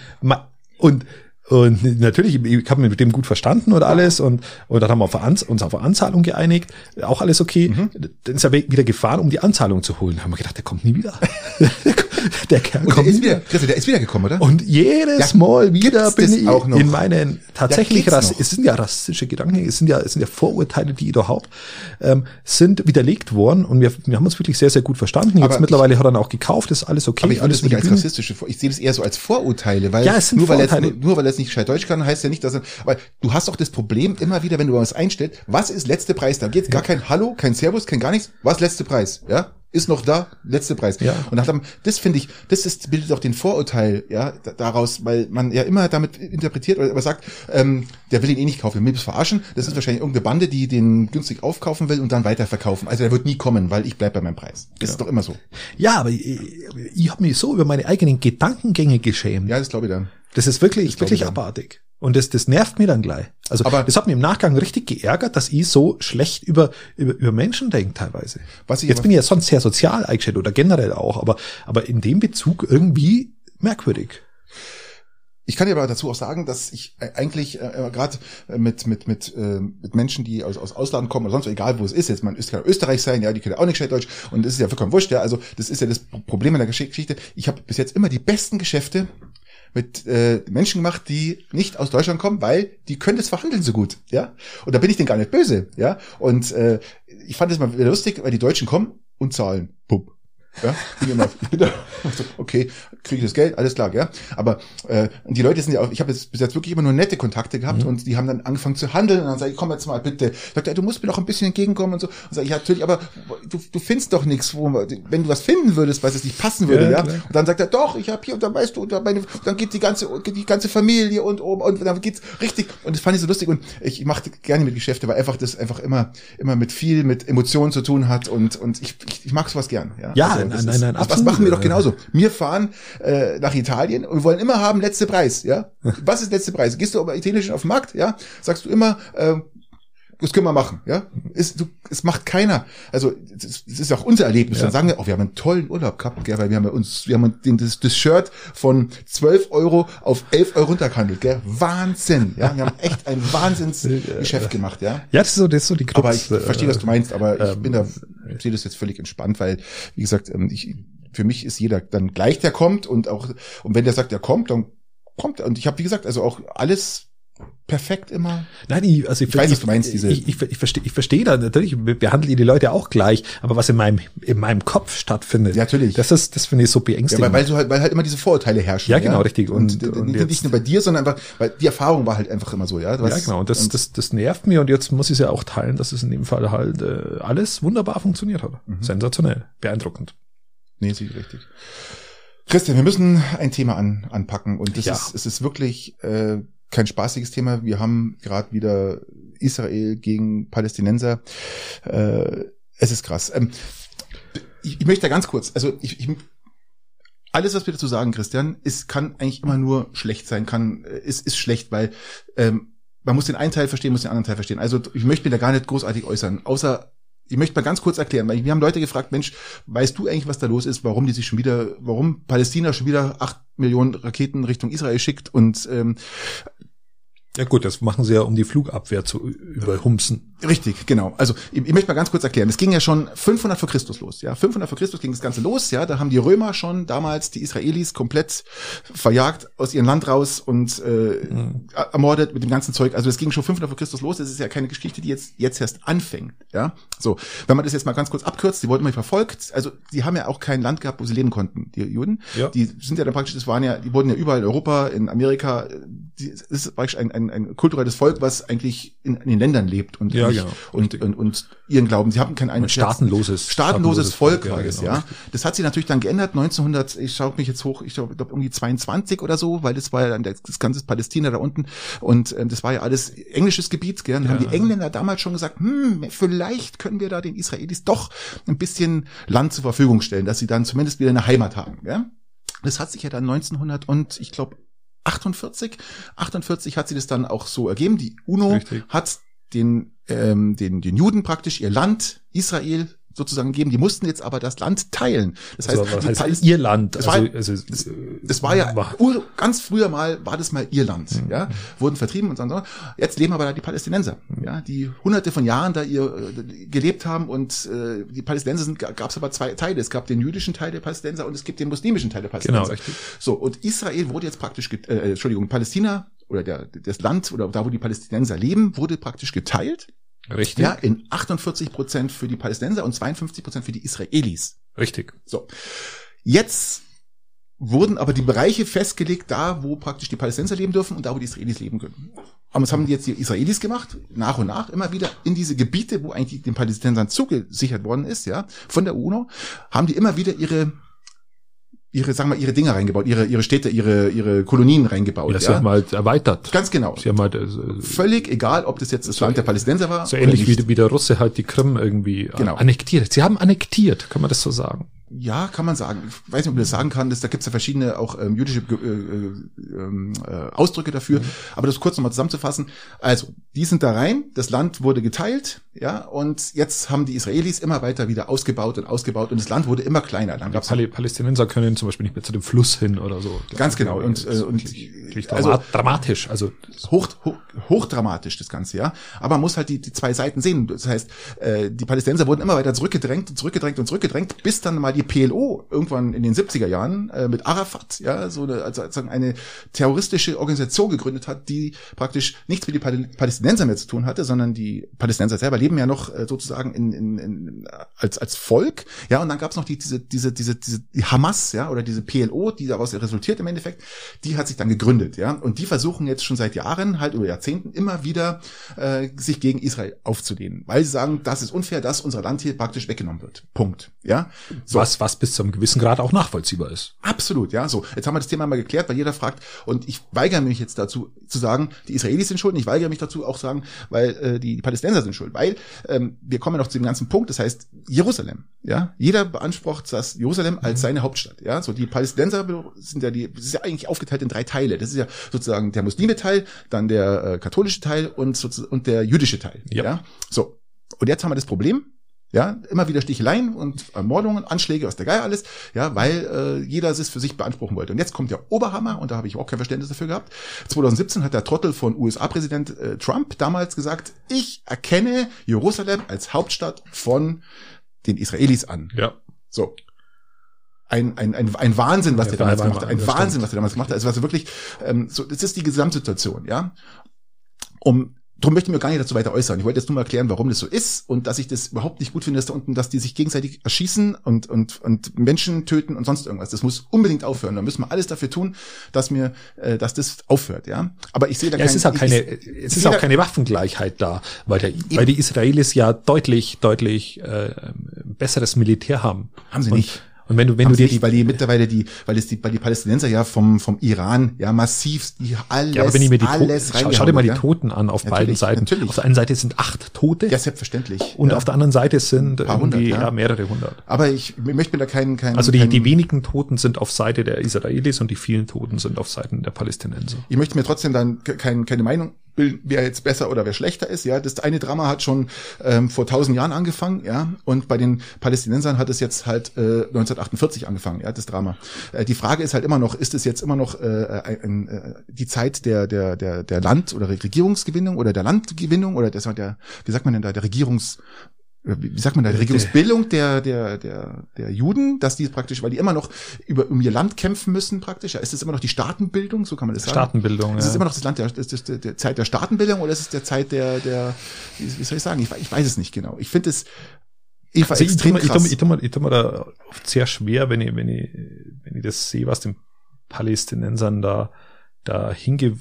und und natürlich, ich habe mich mit dem gut verstanden und alles und, und dann haben wir uns auf eine Anzahlung geeinigt, auch alles okay. Mhm. Dann ist er wieder gefahren, um die Anzahlung zu holen. Da haben wir gedacht, der kommt nie wieder. der Kerl kommt der ist wieder, Christi, der ist wieder gekommen, oder? Und jedes ja, Mal wieder bin ich in meinen tatsächlich ja, es sind ja rassistische Gedanken, es sind ja, es sind ja Vorurteile, die ich da habe, ähm, sind widerlegt worden und wir, wir haben uns wirklich sehr, sehr gut verstanden. Jetzt aber mittlerweile ich, hat er dann auch gekauft, ist alles okay. Aber ich alles nicht als rassistische, ich sehe das eher so als Vorurteile, weil, ja, es sind nur, Vorurteile. weil er jetzt, nur, weil er jetzt nicht gescheit Deutsch kann, heißt ja nicht, dass er, aber du hast doch das Problem immer wieder, wenn du was einstellst, was ist letzte Preis? Da geht's gar kein Hallo, kein Servus, kein gar nichts. Was letzte Preis? Ja? Ist noch da, letzte Preis. Ja. Und dann, das finde ich, das ist, bildet auch den Vorurteil, ja, daraus, weil man ja immer damit interpretiert oder sagt, ähm, der will ihn eh nicht kaufen, will es verarschen. Das ist wahrscheinlich irgendeine Bande, die den günstig aufkaufen will und dann weiterverkaufen. Also der wird nie kommen, weil ich bleib bei meinem Preis. Das ja. ist doch immer so. Ja, aber ich, ich habe mich so über meine eigenen Gedankengänge geschämt. Ja, das glaube ich dann. Das ist wirklich, das wirklich abartig. Und das, das nervt mir dann gleich. Also aber das hat mir im Nachgang richtig geärgert, dass ich so schlecht über, über, über Menschen denke teilweise. Was ich Jetzt bin ich ja sonst sehr sozial eingestellt oder generell auch, aber, aber in dem Bezug irgendwie merkwürdig. Ich kann dir aber dazu auch sagen, dass ich eigentlich äh, äh gerade mit mit mit äh, mit Menschen, die aus, aus Ausland kommen oder sonst egal wo es ist, jetzt man ist kann Österreich sein, ja, die können auch nicht schlecht Deutsch und das ist ja vollkommen wurscht, ja, also das ist ja das Problem in der Geschichte. Ich habe bis jetzt immer die besten Geschäfte mit äh, Menschen gemacht, die nicht aus Deutschland kommen, weil die können das verhandeln so gut, ja. Und da bin ich denen gar nicht böse, ja. Und äh, ich fand es mal wieder lustig, weil die Deutschen kommen und zahlen. Pup. Ja, da, okay, kriege ich das Geld, alles klar, ja. Aber äh, die Leute sind ja auch, ich habe jetzt bis jetzt wirklich immer nur nette Kontakte gehabt mhm. und die haben dann angefangen zu handeln und dann sage ich, komm jetzt mal bitte. Sagt er, du musst mir doch ein bisschen entgegenkommen und so. Und sage ich, ja, natürlich, aber du, du findest doch nichts, wo wenn du was finden würdest, was es nicht passen würde, ja. ja? Und dann sagt er, doch, ich habe hier und dann weißt du, und dann, meine, dann geht die ganze, die ganze Familie und oben und, dann geht's richtig. Und das fand ich so lustig und ich, mache gerne mit Geschäfte, weil einfach das einfach immer, immer mit viel, mit Emotionen zu tun hat und, und ich, ich, ich mag sowas gern, ja. Ja, also, nein, nein, nein, absolut. Was machen wir doch genauso. Wir fahren äh, nach Italien und wir wollen immer haben letzte Preis, ja. Was ist letzte Preis? Gehst du aber italienisch auf den Markt, ja, sagst du immer, äh, das können wir machen, ja. Es, du, es macht keiner. Also es ist auch unser Erlebnis. Ja. Dann sagen wir, oh, wir haben einen tollen Urlaub gehabt, gell, weil wir haben uns, wir haben den, das, das Shirt von 12 Euro auf 11 Euro runtergehandelt, gell. Wahnsinn, ja. Wir haben echt ein Wahnsinnsgeschäft gemacht, ja. Ja, das ist so, das ist so die Krux. Aber ich, ich verstehe, was du meinst, aber ich ähm, bin da, ich sehe das jetzt völlig entspannt, weil, wie gesagt, ähm, ich, für mich ist jeder dann gleich, der kommt und auch, und wenn der sagt, der kommt, dann kommt er. Und ich habe, wie gesagt, also auch alles perfekt immer. Nein, ich, also ich, ich weiß, was du meinst, diese. Ich, ich, ich verstehe, ich verstehe da natürlich, behandle ich die Leute auch gleich, aber was in meinem, in meinem Kopf stattfindet. Ja, natürlich. Das ist, das finde ich so beängstigend. Ja, weil, weil, du halt, weil halt immer diese Vorurteile herrschen. Ja, genau, ja? richtig. Und, und, und nicht, nur bei dir, sondern einfach, weil die Erfahrung war halt einfach immer so, ja. Du ja, genau. Und das, und das, das nervt mir und jetzt muss ich es ja auch teilen, dass es in dem Fall halt äh, alles wunderbar funktioniert hat. Mhm. Sensationell, beeindruckend. Nee, ist richtig. Christian, wir müssen ein Thema an, anpacken und das ja. ist, es ist wirklich äh, kein spaßiges Thema. Wir haben gerade wieder Israel gegen Palästinenser. Äh, es ist krass. Ähm, ich, ich möchte da ganz kurz, also ich, ich alles, was wir dazu sagen, Christian, ist, kann eigentlich immer nur schlecht sein, kann, äh, ist, ist schlecht, weil ähm, man muss den einen Teil verstehen, muss den anderen Teil verstehen. Also ich möchte mir da gar nicht großartig äußern, außer ich möchte mal ganz kurz erklären, weil wir haben Leute gefragt, Mensch, weißt du eigentlich, was da los ist, warum die sich schon wieder, warum Palästina schon wieder acht Millionen Raketen Richtung Israel schickt und ähm, Ja gut, das machen sie ja, um die Flugabwehr zu überhumsen. Richtig, genau. Also ich, ich möchte mal ganz kurz erklären. Es ging ja schon 500 vor Christus los. Ja, 500 vor Christus ging das Ganze los. Ja, da haben die Römer schon damals die Israelis komplett verjagt aus ihrem Land raus und äh, mhm. ermordet mit dem ganzen Zeug. Also es ging schon 500 vor Christus los. Das ist ja keine Geschichte, die jetzt jetzt erst anfängt. Ja, so. Wenn man das jetzt mal ganz kurz abkürzt, die wurden mal verfolgt. Also die haben ja auch kein Land gehabt, wo sie leben konnten. Die Juden. Ja. Die sind ja dann praktisch, das waren ja, die wurden ja überall in Europa, in Amerika. Die, das ist praktisch ein, ein ein, ein kulturelles Volk, was eigentlich in, in den Ländern lebt und, ja, genau. und, und, und ihren Glauben. Sie haben kein ein staatenloses, staatenloses Volk war es, ja. Das hat sich natürlich dann geändert. 1900, ich schaue mich jetzt hoch, ich glaube irgendwie 22 oder so, weil das war ja dann das ganze Palästina da unten und äh, das war ja alles englisches Gebiet. Gell? Dann ja. haben die Engländer damals schon gesagt, hm, vielleicht können wir da den Israelis doch ein bisschen Land zur Verfügung stellen, dass sie dann zumindest wieder eine Heimat haben. Gell? Das hat sich ja dann 1900 und ich glaube 48. 48 hat sie das dann auch so ergeben. Die UNO Richtig. hat den, ähm, den, den Juden praktisch ihr Land, Israel, sozusagen geben. Die mussten jetzt aber das Land teilen. Das heißt, also, was heißt ihr Land? Das, also, war, also, das, das war ja war. ganz früher mal war das mal ihr Land. Mhm. Ja, wurden vertrieben und so. Jetzt leben aber da die Palästinenser, ja, die Hunderte von Jahren da ihr äh, gelebt haben und äh, die Palästinenser sind gab es aber zwei Teile. Es gab den jüdischen Teil der Palästinenser und es gibt den muslimischen Teil der Palästinenser. Genau, richtig. So und Israel wurde jetzt praktisch, äh, Entschuldigung, Palästina oder der, das Land oder da, wo die Palästinenser leben, wurde praktisch geteilt Richtig. Ja, in 48 Prozent für die Palästinenser und 52 Prozent für die Israelis. Richtig. So. Jetzt wurden aber die Bereiche festgelegt, da wo praktisch die Palästinenser leben dürfen und da wo die Israelis leben können. Aber was haben die jetzt die Israelis gemacht? Nach und nach immer wieder in diese Gebiete, wo eigentlich den Palästinensern zugesichert worden ist, ja, von der UNO, haben die immer wieder ihre ihre, sagen wir, ihre Dinge reingebaut, ihre, ihre Städte, ihre, ihre Kolonien reingebaut. Ja, sie ja? haben halt erweitert. Ganz genau. Sie haben halt, äh, Völlig egal, ob das jetzt das so Land der Palästinenser war. So ähnlich wie, wie der Russe halt die Krim irgendwie genau. annektiert. Sie haben annektiert, kann man das so sagen? Ja, kann man sagen. Ich weiß nicht, ob man das sagen kann. Das, da gibt es ja verschiedene auch ähm, jüdische äh, äh, ähm, äh, Ausdrücke dafür. Mhm. Aber das kurz nochmal zusammenzufassen. Also, die sind da rein, das Land wurde geteilt, ja, und jetzt haben die Israelis immer weiter wieder ausgebaut und ausgebaut und das Land wurde immer kleiner. Dann gab's die Palästinenser können zum Beispiel nicht mehr zu dem Fluss hin oder so. Ganz genau. Und, äh, und also, dramatisch, also hoch, hoch, hochdramatisch das Ganze, ja. Aber man muss halt die, die zwei Seiten sehen. Das heißt, äh, die Palästinenser wurden immer weiter zurückgedrängt und zurückgedrängt und zurückgedrängt, bis dann mal die PLO irgendwann in den 70er Jahren äh, mit Arafat, ja, so eine, also sozusagen eine terroristische Organisation gegründet hat, die praktisch nichts mit den Palästinenser mehr zu tun hatte, sondern die Palästinenser selber leben ja noch äh, sozusagen in, in, in, als, als Volk, ja, und dann gab es noch die, diese, diese, diese, diese die Hamas, ja, oder diese PLO, die daraus resultiert im Endeffekt, die hat sich dann gegründet, ja, und die versuchen jetzt schon seit Jahren, halt über Jahrzehnten, immer wieder äh, sich gegen Israel aufzulehnen, weil sie sagen, das ist unfair, dass unser Land hier praktisch weggenommen wird. Punkt. Ja. So. Was, was bis zu einem gewissen Grad auch nachvollziehbar ist. Absolut, ja. So, jetzt haben wir das Thema mal geklärt, weil jeder fragt, und ich weigere mich jetzt dazu zu sagen, die Israelis sind schuld, und ich weigere mich dazu auch sagen, weil äh, die, die Palästinenser sind schuld, weil ähm, wir kommen ja noch zu dem ganzen Punkt, das heißt Jerusalem, ja. Jeder beansprucht das Jerusalem als mhm. seine Hauptstadt, ja. So die Palästinenser sind ja die, das ist ja eigentlich aufgeteilt in drei Teile. Das ist ja sozusagen der Muslime Teil, dann der äh, katholische Teil und, und der jüdische Teil, ja. ja. So. Und jetzt haben wir das Problem, ja, immer wieder Sticheleien und Ermordungen, Anschläge aus der Geier alles, ja, weil äh, jeder es für sich beanspruchen wollte. Und jetzt kommt der Oberhammer, und da habe ich auch kein Verständnis dafür gehabt. 2017 hat der Trottel von USA-Präsident äh, Trump damals gesagt, ich erkenne Jerusalem als Hauptstadt von den Israelis an. Ja. So. Ein, ein, ein, ein Wahnsinn, was ja, der damals gemacht hat. Ein Wahnsinn, was der damals gemacht hat. Also, also wirklich, ähm, so, das ist die Gesamtsituation, ja. Um Darum möchte ich mir gar nicht dazu weiter äußern. Ich wollte jetzt nur mal erklären, warum das so ist und dass ich das überhaupt nicht gut finde, dass da unten, dass die sich gegenseitig erschießen und, und, und Menschen töten und sonst irgendwas. Das muss unbedingt aufhören. Da müssen wir alles dafür tun, dass mir, äh, dass das aufhört, ja. Aber ich sehe da ja, es ist auch keine, ich, es ist auch keine Waffengleichheit da, weil, der, weil die Israelis ja deutlich, deutlich äh, besseres Militär haben. Haben sie und, nicht. Und wenn du, wenn du dir die, weil die mittlerweile die, weil es die, weil die Palästinenser ja vom, vom Iran ja massiv, die alles, ja, aber wenn ich mir die alles schau, schau dir mal die Toten an auf natürlich, beiden Seiten. Natürlich. Auf der einen Seite sind acht Tote. Ja, selbstverständlich. Und ja. auf der anderen Seite sind paar hundert, ja. ja. mehrere hundert. Aber ich, ich möchte mir da keinen, keinen. Also die, keinen, die wenigen Toten sind auf Seite der Israelis und die vielen Toten sind auf Seiten der Palästinenser. Ich möchte mir trotzdem dann kein, keine Meinung wer jetzt besser oder wer schlechter ist. Ja, das eine Drama hat schon ähm, vor tausend Jahren angefangen, ja, und bei den Palästinensern hat es jetzt halt äh, 1948 angefangen, ja, das Drama. Äh, die Frage ist halt immer noch, ist es jetzt immer noch äh, ein, äh, die Zeit der der der der Land- oder Regierungsgewinnung oder der Landgewinnung oder das der wie sagt man denn da der Regierungs wie sagt man da, die Regierungsbildung der, der, der, der Juden, dass die praktisch, weil die immer noch über, um ihr Land kämpfen müssen praktisch. Ja, ist es immer noch die Staatenbildung, so kann man das sagen? Staatenbildung, Ist es immer noch das Land der, das, der Zeit der Staatenbildung oder ist es der Zeit der, der, wie, soll ich sagen? Ich, ich weiß es nicht genau. Ich finde es ich also extrem ich, krass. Ich tue mir, ich tu mir da oft sehr schwer, wenn ich, wenn ich, wenn ich das sehe, was den Palästinensern da, da hinge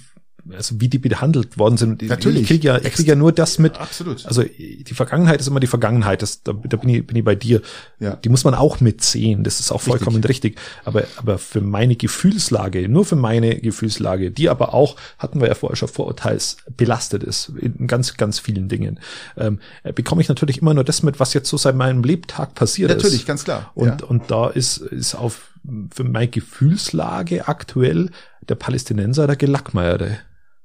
also wie die behandelt worden sind. Natürlich. Ich kriege ja, ich krieg ja nur das mit. Ja, absolut. Also die Vergangenheit ist immer die Vergangenheit. Das, da, da bin, ich, bin ich bei dir. Ja. Die muss man auch mitsehen. Das ist auch vollkommen richtig. richtig. Aber, aber für meine Gefühlslage, nur für meine Gefühlslage, die aber auch, hatten wir ja vorher schon Vorurteils, belastet ist in ganz, ganz vielen Dingen, ähm, bekomme ich natürlich immer nur das mit, was jetzt so seit meinem Lebtag passiert natürlich, ist. Natürlich, ganz klar. Und, ja. und da ist, ist auf, für meine Gefühlslage aktuell der Palästinenser der Gelackmeierte.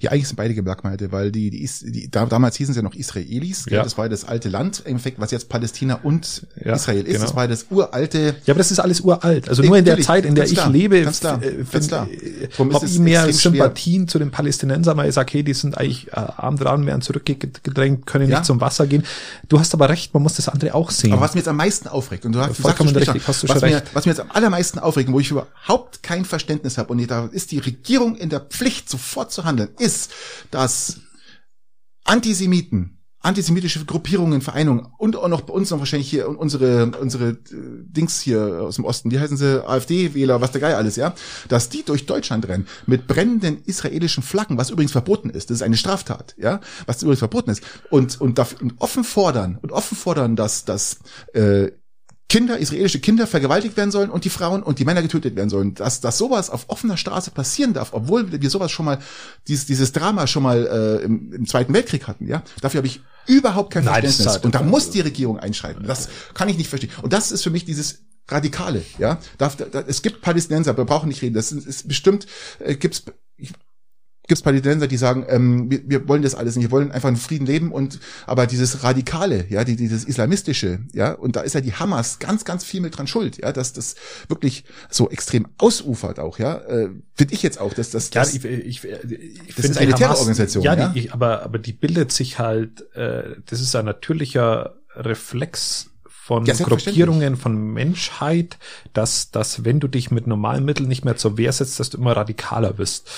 Ja, eigentlich sind beide Geblackmeilte, weil die, die, ist, die da, damals hießen sie ja noch Israelis. Ja. Das war das alte Land im Endeffekt, was jetzt Palästina und ja, Israel ist. Genau. Das war das uralte. Ja, aber das ist alles uralt. Also nur in der Zeit, in der ich klar, lebe, ganz klar, äh, ganz klar. habe ich mehr Sympathien schwer. zu den Palästinensern, weil ich sage, hey, die sind eigentlich äh, arm dran, werden zurückgedrängt, können ja. nicht zum Wasser gehen. Du hast aber recht, man muss das andere auch sehen. Aber was mir jetzt am meisten aufregt, und du hast, du sagst, richtig, hast du was, mir, recht. was mir jetzt am allermeisten aufregt, wo ich überhaupt kein Verständnis habe, und da ist die Regierung in der Pflicht, sofort zu handeln, ist, dass Antisemiten, antisemitische Gruppierungen, Vereinigungen und auch noch bei uns noch wahrscheinlich hier unsere unsere äh, Dings hier aus dem Osten, wie heißen sie, AfD-Wähler, was der Geil alles, ja, dass die durch Deutschland rennen mit brennenden israelischen Flaggen, was übrigens verboten ist, das ist eine Straftat, ja, was übrigens verboten ist. Und und, dafür, und offen fordern und offen fordern, dass dass äh, Kinder, israelische Kinder vergewaltigt werden sollen und die Frauen und die Männer getötet werden sollen. Dass, dass sowas auf offener Straße passieren darf, obwohl wir sowas schon mal, dieses, dieses Drama schon mal äh, im, im Zweiten Weltkrieg hatten, ja, dafür habe ich überhaupt kein Nein, Verständnis. Halt, und da muss die Regierung einschreiten. Das kann ich nicht verstehen. Und das ist für mich dieses Radikale, ja. Da, da, es gibt Palästinenser, wir brauchen nicht reden. Das ist, ist bestimmt, äh, gibt's gibt es Palästinenser, die sagen, ähm, wir, wir wollen das alles nicht, wir wollen einfach in Frieden leben und aber dieses Radikale, ja, die, dieses Islamistische, ja, und da ist ja die Hamas ganz, ganz viel mit dran schuld, ja, dass das wirklich so extrem ausufert auch, ja, äh, finde ich jetzt auch, dass das, das, ja, ich, ich, ich das ist eine Hamas, Terrororganisation, ja, ja? Die, aber aber die bildet sich halt, äh, das ist ein natürlicher Reflex von ja, Gruppierungen, von Menschheit, dass, dass wenn du dich mit normalen Mitteln nicht mehr zur Wehr setzt, dass du immer radikaler bist.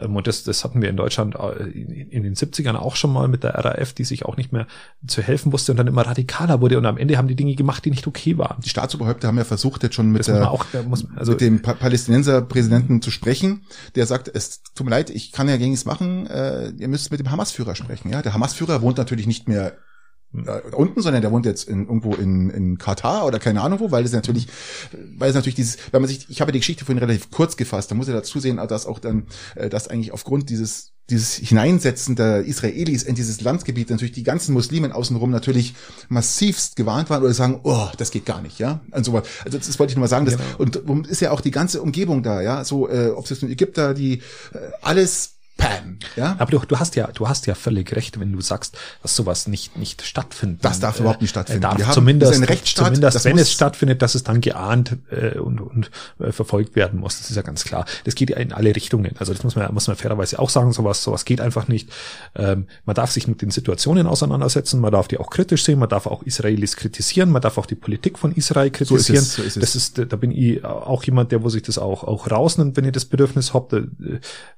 Ähm, und das, das hatten wir in Deutschland äh, in den 70ern auch schon mal mit der RAF, die sich auch nicht mehr zu helfen wusste und dann immer radikaler wurde. Und am Ende haben die Dinge gemacht, die nicht okay waren. Die Staatsoberhäupter haben ja versucht, jetzt schon mit, der, auch, muss, also, mit dem pa Palästinenser-Präsidenten zu sprechen, der sagt, es tut mir leid, ich kann ja gegen nichts machen, äh, ihr müsst mit dem Hamas-Führer sprechen. Ja, Der Hamas-Führer wohnt natürlich nicht mehr unten, sondern der wohnt jetzt in, irgendwo in, in Katar oder keine Ahnung wo, weil es natürlich, weil es natürlich dieses, wenn man sich, ich habe die Geschichte vorhin relativ kurz gefasst, da muss er dazu sehen, dass auch dann, äh, dass eigentlich aufgrund dieses dieses Hineinsetzen der Israelis in dieses Landgebiet natürlich die ganzen Muslimen außenrum natürlich massivst gewarnt waren oder sagen, oh, das geht gar nicht, ja. Also, also das wollte ich nur mal sagen. Das, genau. Und ist ja auch die ganze Umgebung da, ja. So, äh, ob es jetzt in Ägypter, die äh, alles Pam. Ja? Aber du, du hast ja, du hast ja völlig recht, wenn du sagst, dass sowas nicht, nicht stattfindet. Das darf äh, überhaupt nicht stattfinden. Darf Wir zumindest, haben, Rechtsstaat, zumindest wenn es stattfindet, dass es dann geahnt äh, und, und äh, verfolgt werden muss. Das ist ja ganz klar. Das geht ja in alle Richtungen. Also das muss man, muss man fairerweise auch sagen. Sowas, sowas geht einfach nicht. Ähm, man darf sich mit den Situationen auseinandersetzen. Man darf die auch kritisch sehen. Man darf auch Israelis kritisieren. Man darf auch die Politik von Israel kritisieren. So ist es, so ist es. Das ist, da bin ich auch jemand, der, wo sich das auch, auch rausnimmt, wenn ihr das Bedürfnis habt. Äh,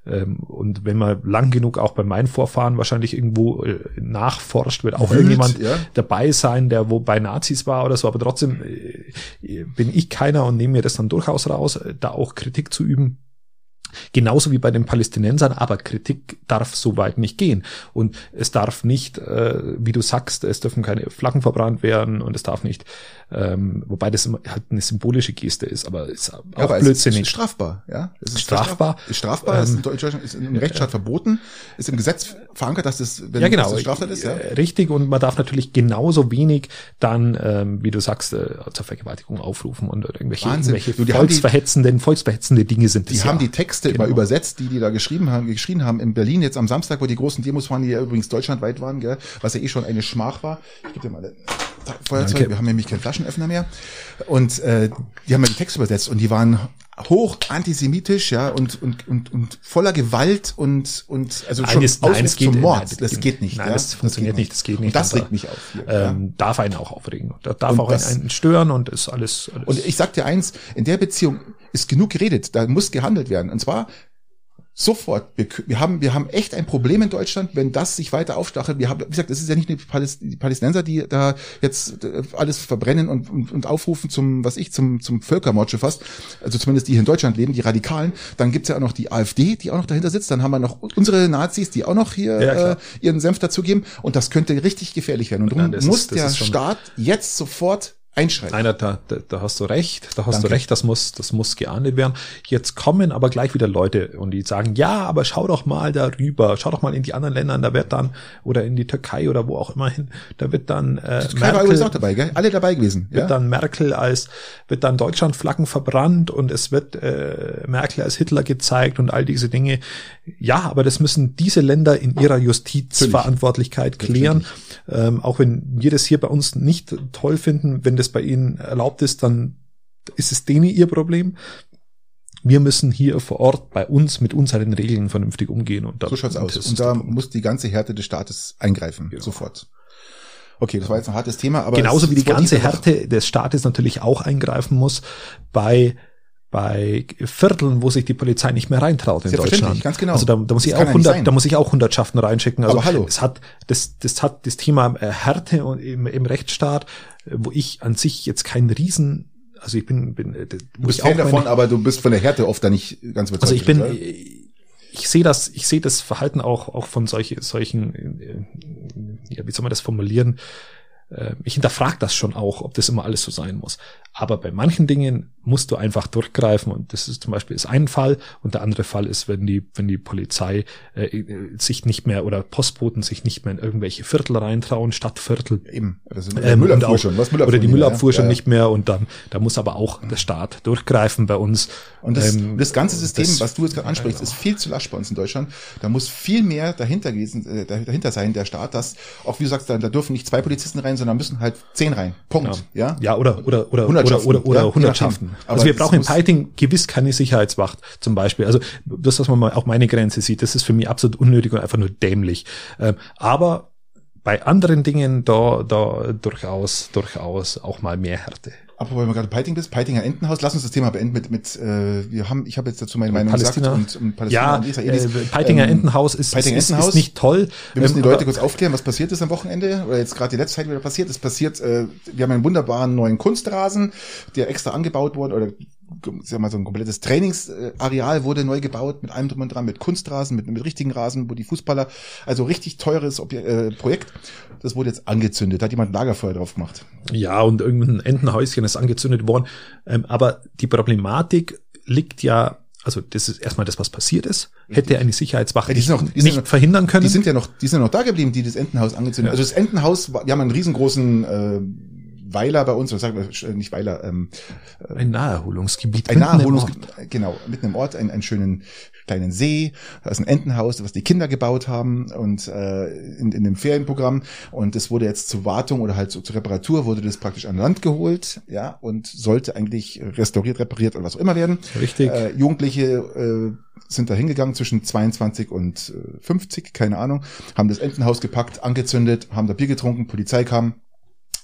ähm, und wenn man lang genug auch bei meinen Vorfahren wahrscheinlich irgendwo äh, nachforscht, wird auch Wild, irgendjemand ja. dabei sein, der wo bei Nazis war oder so, aber trotzdem äh, bin ich keiner und nehme mir das dann durchaus raus, äh, da auch Kritik zu üben. Genauso wie bei den Palästinensern, aber Kritik darf so weit nicht gehen. Und es darf nicht, äh, wie du sagst, es dürfen keine Flaggen verbrannt werden und es darf nicht ähm, wobei das halt eine symbolische Geste ist, aber ist auch ja, aber blödsinnig. Es ist strafbar, ja. Es ist strafbar. Ist strafbar, ähm, ist in Deutschland ist im Rechtsstaat verboten, ist im Gesetz verankert, dass das, wenn ja, genau, das Straftat ist, ja. Äh, richtig, und man darf natürlich genauso wenig dann, ähm, wie du sagst, äh, zur Vergewaltigung aufrufen und irgendwelche, Wahnsinn. irgendwelche du, volksverhetzenden, volksverhetzende Dinge sind das. Die ja. haben die Texte Genau. mal übersetzt, die die da geschrieben haben, geschrien haben in Berlin jetzt am Samstag, wo die großen Demos waren, die ja übrigens deutschlandweit waren, gell, was ja eh schon eine Schmach war. Ich gebe dir mal Feuerzeug, Danke. wir haben nämlich keinen Flaschenöffner mehr. Und äh, die haben ja die Texte übersetzt und die waren hoch antisemitisch, ja, und, und, und, und voller Gewalt und, und also Nein, schon es- nein, es geht- zum Mord. nein, das geht nicht. nein, ja? das funktioniert geht nicht, das geht nicht. Und das regt mich auf hier. ja. Ähm, darf einen auch aufregen. Da darf Und auch das- einen, einen stören und ist alles, alles Und ich sag dir eins, in der Beziehung ist genug geredet, da muss gehandelt werden. Und zwar sofort. Wir, wir haben, wir haben echt ein Problem in Deutschland, wenn das sich weiter aufstachelt. Wir haben, wie gesagt, es ist ja nicht nur die, Paläst die Palästinenser, die da jetzt äh, alles verbrennen und, und, und aufrufen zum, was ich, zum, zum Völkermord schon fast. Also zumindest die hier in Deutschland leben, die Radikalen. Dann gibt's ja auch noch die AfD, die auch noch dahinter sitzt. Dann haben wir noch unsere Nazis, die auch noch hier Ja, äh, ihren Senf dazugeben. Und das könnte richtig gefährlich werden. Und darum muss der Staat jetzt sofort einschreiten. Einer, da, da, da hast du recht, da hast Danke. du recht, das muss, das muss geahndet werden. Jetzt kommen aber gleich wieder Leute und die sagen, ja, aber schau doch mal darüber, schau doch mal in die anderen Länder, da wird dann, oder in die Türkei oder wo auch immer hin, da wird dann, äh, Kai war übrigens auch dabei, gell? Alle dabei gewesen. wird Ja? dann Merkel als, wird dann Deutschlandflaggen verbrannt und es wird äh, Merkel als Hitler gezeigt und all diese Dinge. Ja, aber das müssen diese Länder in ihrer Justizverantwortlichkeit klären. Ähm, auch wenn wir das hier bei uns nicht toll finden, wenn das bei ihnen erlaubt ist, dann ist es denen ihr Problem. Wir müssen hier vor Ort bei uns mit unseren Regeln vernünftig umgehen. Und da, So schaut's aus. das Und da muss die ganze Härte des Staates eingreifen. Ja. Sofort. Okay, das war jetzt ein hartes Thema, aber Genauso wie die ganze Härte des Staates natürlich auch eingreifen muss bei bei Vierteln, wo sich die Polizei nicht mehr reintraut in Deutschland. ganz genau. Also da, da muss ich Das auch ja nicht 100, sein. da muss ich auch Hundertschaften reinchecken. Also Aber hallo. es hat das das hat das Thema äh, Härte und im, im Rechtsstaat, wo ich an sich jetzt kein Riesen also ich bin bin äh, Du bist Fan davon, aber du bist von der Härte oft da nicht ganz überzeugt. also ich bin, oder? ich sehe das, ich sehe das Verhalten auch, auch von solche, solchen, äh, ja, wie soll man das formulieren? Äh, Ich hinterfrage das schon auch, ob das immer alles so sein muss. Aber bei manchen Dingen musst du einfach durchgreifen und das ist zum Beispiel ist ein Fall und der andere Fall ist, wenn die, wenn die Polizei äh, äh, sich nicht mehr oder Postboten sich nicht mehr in irgendwelche Viertel reintrauen, Stadtviertel, Eben. Das ist ähm, und auch, schon. Was Müllabfuhr oder die Müllabfuhr ja? schon Ja. nicht mehr und dann, da muss aber auch der Staat durchgreifen bei uns. Und das, Ähm, das ganze System, das- was du jetzt gerade ansprichst, ist viel zu lasch bei uns in Deutschland. Da muss viel mehr dahinter gewesen, äh, dahinter sein, der Staat, dass, auch wie du sagst, da, da dürfen nicht zwei Polizisten rein, sondern müssen halt zehn rein. Punkt. Ja. Ja, oder, oder, oder, oder, Hundertschaften, oder, oder ja, je Hundertschaften. nachdem. Also wir brauchen in muss- Peiting gewiss keine Sicherheitswacht, zum Beispiel. Also das, was man mal auch meine Grenze sieht, das ist für mich absolut unnötig und einfach nur dämlich. Ähm, aber bei anderen Dingen da, da durchaus, durchaus auch mal mehr Härte. Apropos, wenn wir gerade Peiting bist, Peitinger Entenhaus, lass uns das Thema beenden mit, mit äh, wir haben, ich habe jetzt dazu meine Meinung Palästina. gesagt und, und Palästina Ja, und Israelis. äh, Peitinger Ähm, Entenhaus ist, Peitinger ist, Entenhaus. ist nicht toll. Wir müssen die Ähm, Leute kurz aufklären, was passiert ist am Wochenende oder jetzt gerade die letzte Zeit wieder passiert. Es passiert, äh, wir haben einen wunderbaren neuen Kunstrasen, der extra angebaut wurde oder sag mal so ein komplettes Trainingsareal wurde neu gebaut mit allem drum und dran, mit Kunstrasen, mit, mit richtigen Rasen, wo die Fußballer, also richtig teures Obje äh, Projekt. Das wurde jetzt angezündet, hat jemand Lagerfeuer drauf gemacht. Ja, und irgendein Entenhäuschen ist angezündet worden. Ähm, aber die Problematik liegt ja, also das ist erstmal das, was passiert ist. Hätte eine Sicherheitswache Ja, die noch- nicht, die nicht noch- verhindern können. Die sind ja noch, die sind noch da geblieben, die das Entenhaus angezündet. Ja. Also das Entenhaus, wir haben einen riesengroßen äh, Weiler bei uns, oder sagen wir äh, nicht Weiler, ähm, ein Naherholungsgebiet. ein Naherholungsgebiet, genau, mitten im Ort, einen, einen schönen kleinen See, da ist ein Entenhaus, was die Kinder gebaut haben und äh, in, in dem Ferienprogramm und es wurde jetzt zur Wartung oder halt so, zur Reparatur wurde das praktisch an Land geholt, ja, und sollte eigentlich restauriert, repariert oder was auch immer werden. Richtig. Äh, Jugendliche äh, sind da hingegangen zwischen 22 und äh, 50, keine Ahnung, haben das Entenhaus gepackt, angezündet, haben da Bier getrunken, Polizei kam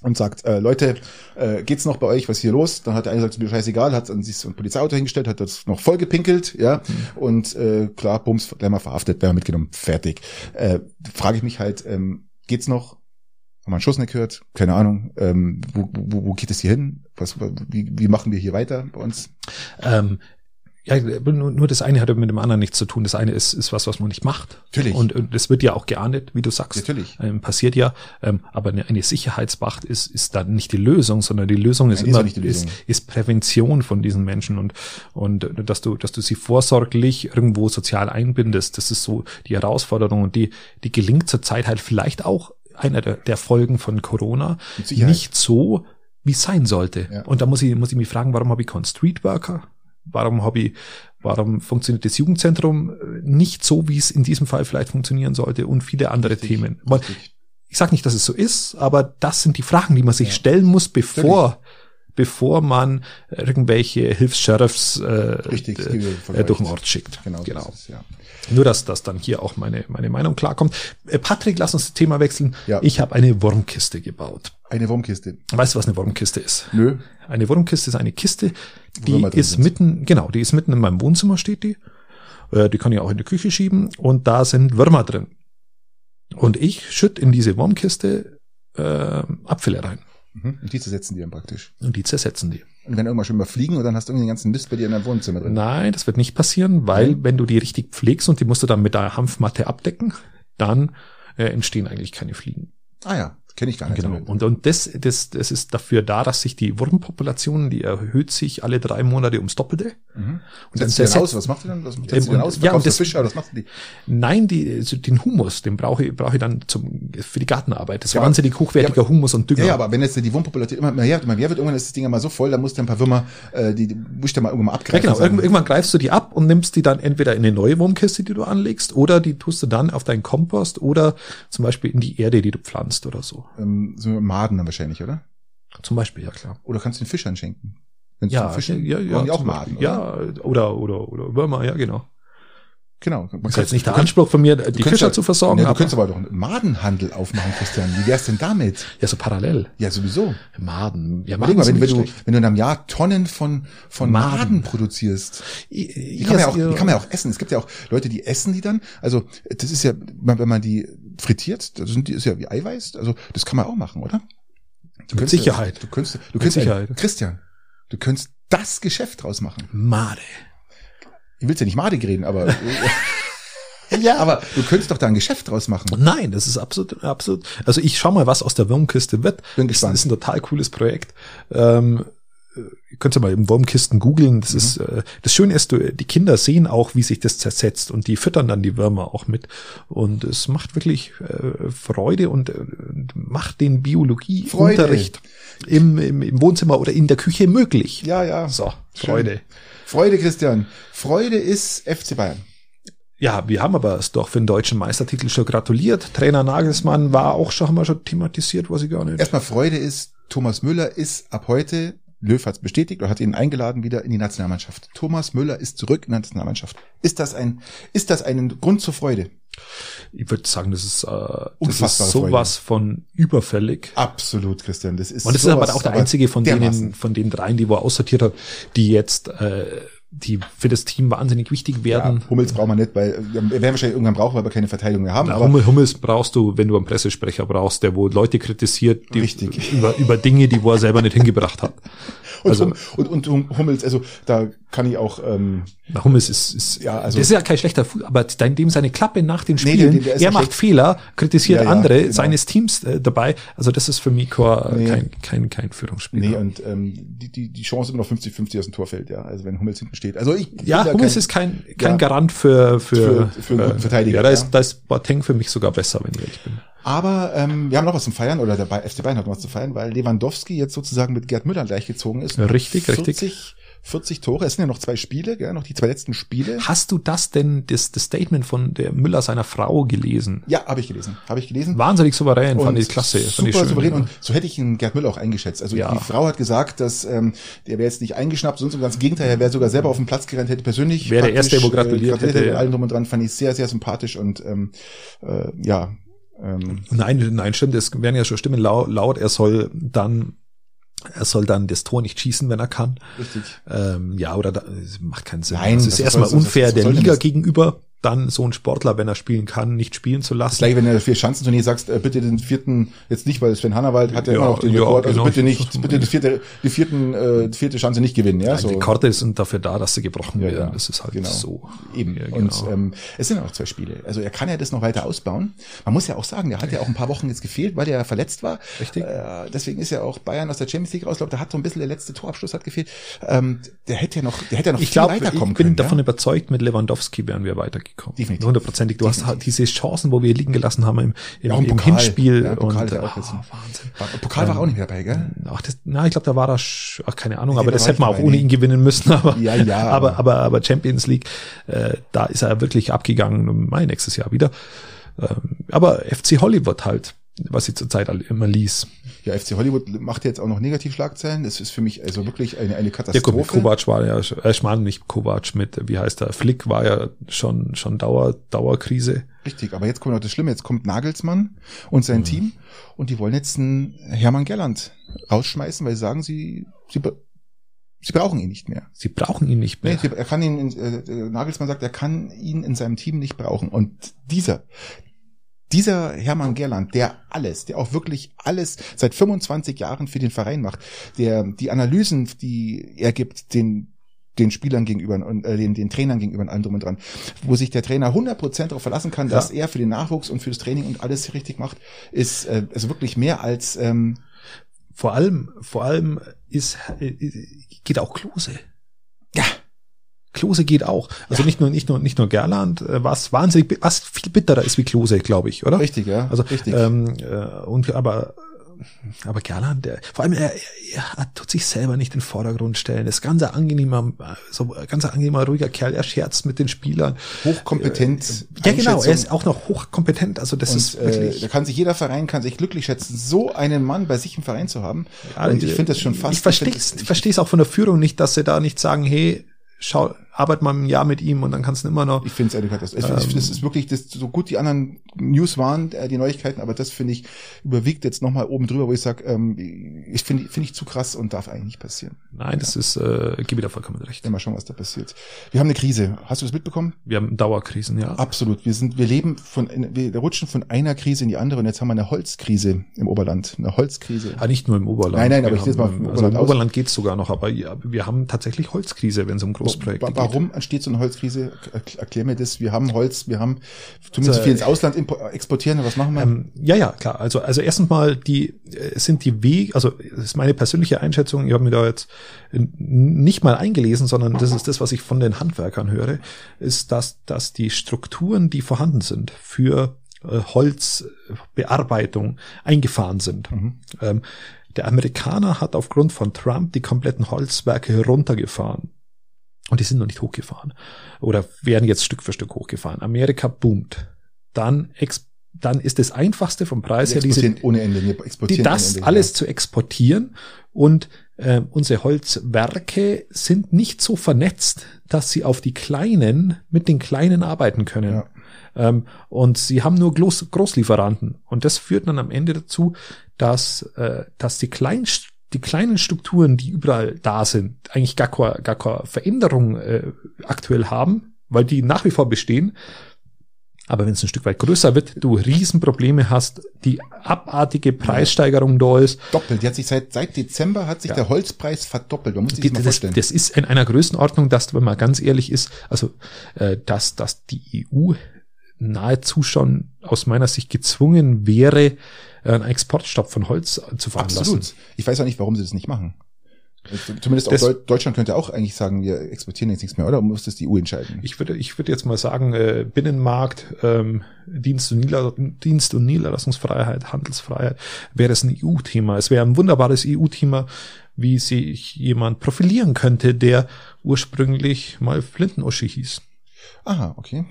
und sagt, äh, Leute, äh, geht's noch bei euch, was ist hier los? Dann hat der eine gesagt, ist mir scheißegal, hat an sich so ein Polizeiauto hingestellt, hat das noch voll gepinkelt, ja, und äh, klar, Bums, gleich mal verhaftet, gleich mal mitgenommen, fertig. Äh, Frage ich mich halt, ähm, geht's noch? Haben wir einen Schuss nicht gehört? Keine Ahnung. Ähm, wo, wo, wo geht es hier hin? Was, wie, wie machen wir hier weiter bei uns? Ähm, ja, nur, nur das eine hat mit dem anderen nichts zu tun. Das eine ist, ist was, was man nicht macht. Natürlich. Und, und das wird ja auch geahndet, wie du sagst. Natürlich. Ähm, passiert ja. Ähm, aber eine, eine Sicherheitswacht ist, ist dann nicht die Lösung, sondern die Lösung ist Nein, ist immer, ist, Lösung. ist Prävention von diesen Menschen und, und dass du, dass du sie vorsorglich irgendwo sozial einbindest. Das ist so die Herausforderung und die, die gelingt zurzeit halt vielleicht auch einer der, der Folgen von Corona nicht so, wie es sein sollte. Ja. Und da muss ich, muss ich mich fragen, warum habe ich keinen Streetworker? Warum habe ich, Warum funktioniert das Jugendzentrum äh, nicht so, wie es in diesem Fall vielleicht funktionieren sollte und viele andere Richtig, Themen? Man, ich sage nicht, dass es so ist, aber das sind die Fragen, die man sich stellen muss, bevor bevor man irgendwelche Hilfs-Sheriffs äh, Richtig, das äh, durch den. Ort schickt. Genau. genau. ist es, ja. Nur, dass das dann hier auch meine, meine Meinung klarkommt. Äh, Patrick, lass uns das Thema wechseln. Ja. Ich habe eine Wurmkiste gebaut. Eine Wurmkiste. Weißt du, was eine Wurmkiste ist? Nö. Eine Wurmkiste ist eine Kiste, die ist sind. mitten, genau, die ist mitten in meinem Wohnzimmer steht die. Äh, Die kann ich auch in die Küche schieben und da sind Würmer drin. Und ich schütt in diese Wurmkiste äh, Abfälle rein Mhm. Und die zersetzen die dann praktisch. und die zersetzen die. Und wenn irgendwann schon mal fliegen und dann hast du irgendwie den ganzen Mist bei dir in deinem Wohnzimmer drin. Nein, das wird nicht passieren, weil Mhm. wenn du die richtig pflegst und die musst du dann mit der Hanfmatte abdecken, dann äh, entstehen eigentlich keine Fliegen. Ah ja, kenne ich gar nicht. Genau. Und, und das, das, das ist dafür da, dass sich die Wurmpopulation, die erhöht sich alle drei Monate ums Doppelte. Mhm. Und Setzt dann die dann aus? Was macht die dann? Was setzt Ähm, dann aus? ja, das- Fische, was macht die? Nein, die, also den Humus, den brauche ich, brauche ich dann zum, für die Gartenarbeit. Das ist Ja, wahnsinnig hochwertiger ja, Humus und Dünger. Ja, ja, aber wenn jetzt die Wurmpopulation immer mehr, immer mehr wird, irgendwann ist das Ding ja mal so voll, dann musst du ein paar Würmer, äh, die, die musst du mal irgendwann mal Ja, abgreifen. genau. und sagen, Irgend- Irgendwann greifst du die ab und nimmst die dann entweder in eine neue Wurmkiste, die du anlegst, oder die tust du dann auf deinen Kompost oder zum Beispiel in die Erde, die du pflanzt oder so. Ähm, so Maden dann wahrscheinlich, oder? Zum Beispiel, ja klar. Oder kannst du den Fischern schenken? Wenn Ja, Fischen, ja, ja, die auch Maden, oder? Ja, oder, oder, oder Würmer, ja, genau. Genau. Man Das ist jetzt nicht der Anspruch von mir, die Fischer zu versorgen, Ja, du könntest aber doch einen Madenhandel aufmachen, Christian. Wie wär's denn damit? ja, so parallel. Ja, sowieso. Maden. Ja, Überleg mal, wenn, wenn, du, wenn du in einem Jahr Tonnen von, von Maden. Maden. produzierst, Die die kann, man ja auch, die kann man ja auch essen. Es gibt ja auch Leute, die essen die dann. Also, das ist ja, wenn man die frittiert, das sind die, ist ja wie Eiweiß. Also, das kann man auch machen, oder? Du Mit Sicherheit. Du könntest, du Mit könntest, Sicherheit. Christian, du könntest das Geschäft draus machen. Made. Ich will ja nicht madig reden, aber, ja, aber du könntest doch da ein Geschäft draus machen. Nein, das ist absolut, absolut. Also ich schau mal, was aus der Wurmkiste wird. Bin Das gespannt. ist ein total cooles Projekt. Ähm, äh, ihr könnt ja mal im Wurmkisten googeln. Das ist äh, das Schöne ist, du, die Kinder sehen auch, wie sich das zersetzt und die füttern dann die Würmer auch mit. Und es macht wirklich äh, Freude und äh, macht den Biologieunterricht im, im, im Wohnzimmer oder in der Küche möglich. Ja, ja. So, Schön. Freude. Christian. Freude ist FC Bayern. Ja, wir haben aber es doch für den deutschen Meistertitel schon gratuliert. Trainer Nagelsmann war auch schon, wir schon thematisiert, was ich gar nicht. Erstmal Freude ist, Thomas Müller ist ab heute, Löw hat es bestätigt oder hat ihn eingeladen wieder in die Nationalmannschaft. Thomas Müller ist zurück in der Nationalmannschaft. Ist das ein, ist das ein Grund zur Freude? Ich würde sagen, das ist, äh, das ist sowas von überfällig. Absolut, Christian. Das ist Und das ist aber auch der einzige von denen, von den dreien, die wir aussortiert hat, die jetzt, äh, die für das Team wahnsinnig wichtig Ja, werden. Hummels brauchen wir nicht, weil äh, wir werden wahrscheinlich irgendwann brauchen, weil wir keine Verteidigung mehr haben. Aber Hummel, Hummels brauchst du, wenn du einen Pressesprecher brauchst, der wo Leute kritisiert, die, Richtig. über, über Dinge, die wo er selber nicht hingebracht hat. und, also- und, und, Hum- Hummels, also da kann ich auch ähm, Na, Hummels ist, ist Ja, also- das ist ja kein schlechter Fuß, aber in dem seine Klappe nach den Nee, Spielen, der- der ist er ja macht schlecht. Fehler, kritisiert Ja, ja, andere genau. seines Teams äh, dabei. Also das ist für mich kein, Nee. kein, kein, kein Führungsspieler. nee und ähm, die, die, die Chance immer noch 50-50 aus dem Tor fällt, ja. Also wenn Hummels hinten steht. Also ich ja, Hummels ist kein, kein Ja. Garant für, für, Für- für einen guten Verteidiger, Ja, da ja. ist, da ist Boateng für mich sogar besser, wenn ich ehrlich bin. Aber ähm, wir haben noch was zum Feiern, oder der FC Bayern hat noch was zu feiern, weil Lewandowski jetzt sozusagen mit Gerd Müller gleichgezogen ist. Richtig, 40, richtig. 40 Tore, es sind ja noch zwei Spiele, gell, noch die zwei letzten Spiele. Hast du das denn, das, das Statement von der Müller seiner Frau gelesen? Ja, habe ich gelesen, habe ich gelesen. Wahnsinnig souverän, fand Und ich klasse. Fand Super ich schön, souverän ja. und so hätte ich ihn Gerd Müller auch eingeschätzt. Also Ja. die Frau hat gesagt, dass ähm, der wäre jetzt nicht eingeschnappt, sonst im ganzen Gegenteil, er wäre sogar selber auf den Platz gerannt, hätte persönlich Wäre der Erste, wo gratuliert hätte, mit ja. allem drum und dran, fand ich sehr, sehr sympathisch und ähm, äh, ja, ähm, Nein, nein, stimmt, es werden ja schon Stimmen lau- laut, er soll dann, er soll dann das Tor nicht schießen, wenn er kann. richtig. Ähm, ja, oder da, es macht keinen Sinn. Nein, es das ist ist- erstmal unfair der Liga das? gegenüber, dann so einen Sportler, wenn er spielen kann, nicht spielen zu lassen. Gleich, wenn du das vier Schanzenturnier sagst, äh, bitte den vierten, jetzt nicht, weil Sven Hannawald hat ja, Ja, immer noch den ja, Rekord, also genau. bitte nicht, bitte das vierte, die vierten, äh, die vierte Chance nicht gewinnen, ja, Nein, so. Die Karte sind dafür da, dass sie gebrochen Ja, werden. ja, Das ist halt genau. so. Eben. Ja, Und genau. ähm, es sind ja noch zwei Spiele. Also er kann ja das noch weiter ausbauen. Man muss ja auch sagen, der hat ja auch ein paar Wochen jetzt gefehlt, weil er verletzt war. Richtig. Äh, deswegen ist ja auch Bayern aus der Champions League raus. Ich glaube, da hat so ein bisschen der letzte Torabschluss hat gefehlt. Ähm, der hätte ja noch, der hätte ja noch ich viel glaube, ich weiterkommen bin können. davon ja? überzeugt, mit Lewandowski wären wir weiter, gekommen. Definitiv. Hundertprozentig. Du hast halt diese Chancen, wo wir liegen gelassen haben im, im, Ja, und im Pokal. Hinspiel. Ja, Pokal und, ist ja auch jetzt- Wahnsinn. War- Pokal war auch nicht mehr dabei, gell? Ach, das, na, ich glaube, da war er, ach, keine Ahnung, Nee, aber da das war hätte man ich auch ohne nee. ihn gewinnen müssen. Aber, Ja, ja, aber, aber- aber, aber Champions League, äh, da ist er wirklich abgegangen, mein nächstes Jahr wieder. Ähm, aber FC Hollywood halt, was sie zurzeit immer ließ. Ja, FC Hollywood macht jetzt auch noch Negativschlagzeilen. Das ist für mich also wirklich eine, eine Ja, gut, Katastrophe. Kovac war ja, äh, Schmarrn nicht Kovac mit, wie heißt der, Flick war ja schon, schon Dauer, Dauerkrise. Richtig, aber jetzt kommt noch das Schlimme, jetzt kommt Nagelsmann und sein Team und die wollen jetzt einen Hermann Gerland rausschmeißen, weil sie sagen, sie, sie, sie brauchen ihn nicht mehr. Sie brauchen ihn nicht mehr. Nee, er kann ihn, äh, äh, Nagelsmann sagt, er kann ihn in seinem Team nicht brauchen. Und dieser, dieser Hermann Gerland, der alles, der auch wirklich alles seit 25 Jahren für den Verein macht, der die Analysen, die er gibt, den den Spielern gegenüber und äh, den, den Trainern gegenüber und allem drum und dran, wo sich der Trainer 100% darauf verlassen kann, dass er für den Nachwuchs und fürs Training und alles richtig macht, ist äh, also wirklich mehr als ähm, Vor allem, vor allem ist, äh, geht auch Klose. Ja, Klose geht auch. Also nicht nur, nicht nur, nicht nur Gerland, äh, was wahnsinnig, was viel bitterer ist wie Klose, glaube ich, oder? richtig, ja, Also, richtig. ähm, äh, und, aber, aber Gerland, der, vor allem, er, er, er tut sich selber nicht in den Vordergrund stellen. Das ganze angenehmer, so ganz angenehmer, ruhiger Kerl. Er scherzt mit den Spielern. Hochkompetent. Ja, genau. Er ist auch noch hochkompetent. Also das ist Und äh, wirklich. da kann sich jeder Verein kann sich glücklich schätzen, so einen Mann bei sich im Verein zu haben. Ja, und ich finde das schon fast. Ich verstehe es auch von der Führung nicht, dass sie da nicht sagen, hey, schau, arbeit mal ein Jahr mit ihm und dann kannst du immer noch. Ich finde es eine Katastrophe. Find, das ist wirklich, das, so gut die anderen News waren, äh, die Neuigkeiten, aber das finde ich überwiegt jetzt nochmal oben drüber, wo ich sage, ähm, ich finde finde ich zu krass und darf eigentlich nicht passieren. Nein, das ist, äh, gebe dir vollkommen recht. Ja, mal schauen, was da passiert. Wir haben eine Krise. Hast du das mitbekommen? Wir haben Dauerkrisen, ja. Absolut. Wir sind, wir leben von, wir rutschen von einer Krise in die andere und jetzt haben wir eine Holzkrise im Oberland. Eine Holzkrise. Ah, nicht nur im Oberland. Nein, nein, aber Wir ich lese mal haben, vom Also Oberland im aus. Oberland geht's sogar noch, aber ja, wir haben tatsächlich Holzkrise, wenn es um Großprojekte geht. Warum entsteht so eine Holzkrise? Erkl- Erklär mir das. Wir haben Holz, wir haben, Also, viel ins Ausland impo- exportieren, was machen wir? Ähm, ja, ja, klar. Also, also erstens mal die äh, sind die Wege, also das ist meine persönliche Einschätzung. Ich habe mir da jetzt n- nicht mal eingelesen, sondern das ist das, was ich von den Handwerkern höre, ist, dass dass die Strukturen, die vorhanden sind für äh, Holzbearbeitung, eingefahren sind. Ähm, der Amerikaner hat aufgrund von Trump die kompletten Holzwerke runtergefahren. Und die sind noch nicht hochgefahren. Oder werden jetzt Stück für Stück hochgefahren. Amerika boomt. Dann, ex dann ist das einfachste vom Preis her, diese. Wir die, das alles zu exportieren. Und äh, unsere Holzwerke sind nicht so vernetzt, dass sie auf die kleinen, mit den kleinen arbeiten können. Ja. Ähm, und sie haben nur Groß Großlieferanten. Und das führt dann am Ende dazu, dass, äh, dass die kleinen, die kleinen Strukturen, die überall da sind, eigentlich gar keine, gar keine Veränderung äh, aktuell haben, weil die nach wie vor bestehen. Aber wenn es ein Stück weit größer wird, du Riesenprobleme hast, die abartige Preissteigerung da ist. Doppelt. Die hat sich seit, seit Dezember hat sich Ja. der Holzpreis verdoppelt. Man muss sich das mal vorstellen. das ist in einer Größenordnung, dass, wenn man ganz ehrlich ist, also äh, dass, dass die EU nahezu schon aus meiner Sicht gezwungen wäre, einen Exportstopp von Holz zu veranlassen. Absolut. Ich weiß auch nicht, warum sie das nicht machen. Zumindest auch Das- Deu Deutschland könnte auch eigentlich sagen, wir exportieren jetzt nichts mehr, oder? Muss das die EU entscheiden? Ich würde, ich würde jetzt mal sagen, äh, Binnenmarkt, ähm, Dienst, und Dienst und Niederlassungsfreiheit, Handelsfreiheit, wäre es ein EU-Thema. Es wäre ein wunderbares EU-Thema, wie sich jemand profilieren könnte, der ursprünglich mal Flintenuschi hieß. Aha, okay.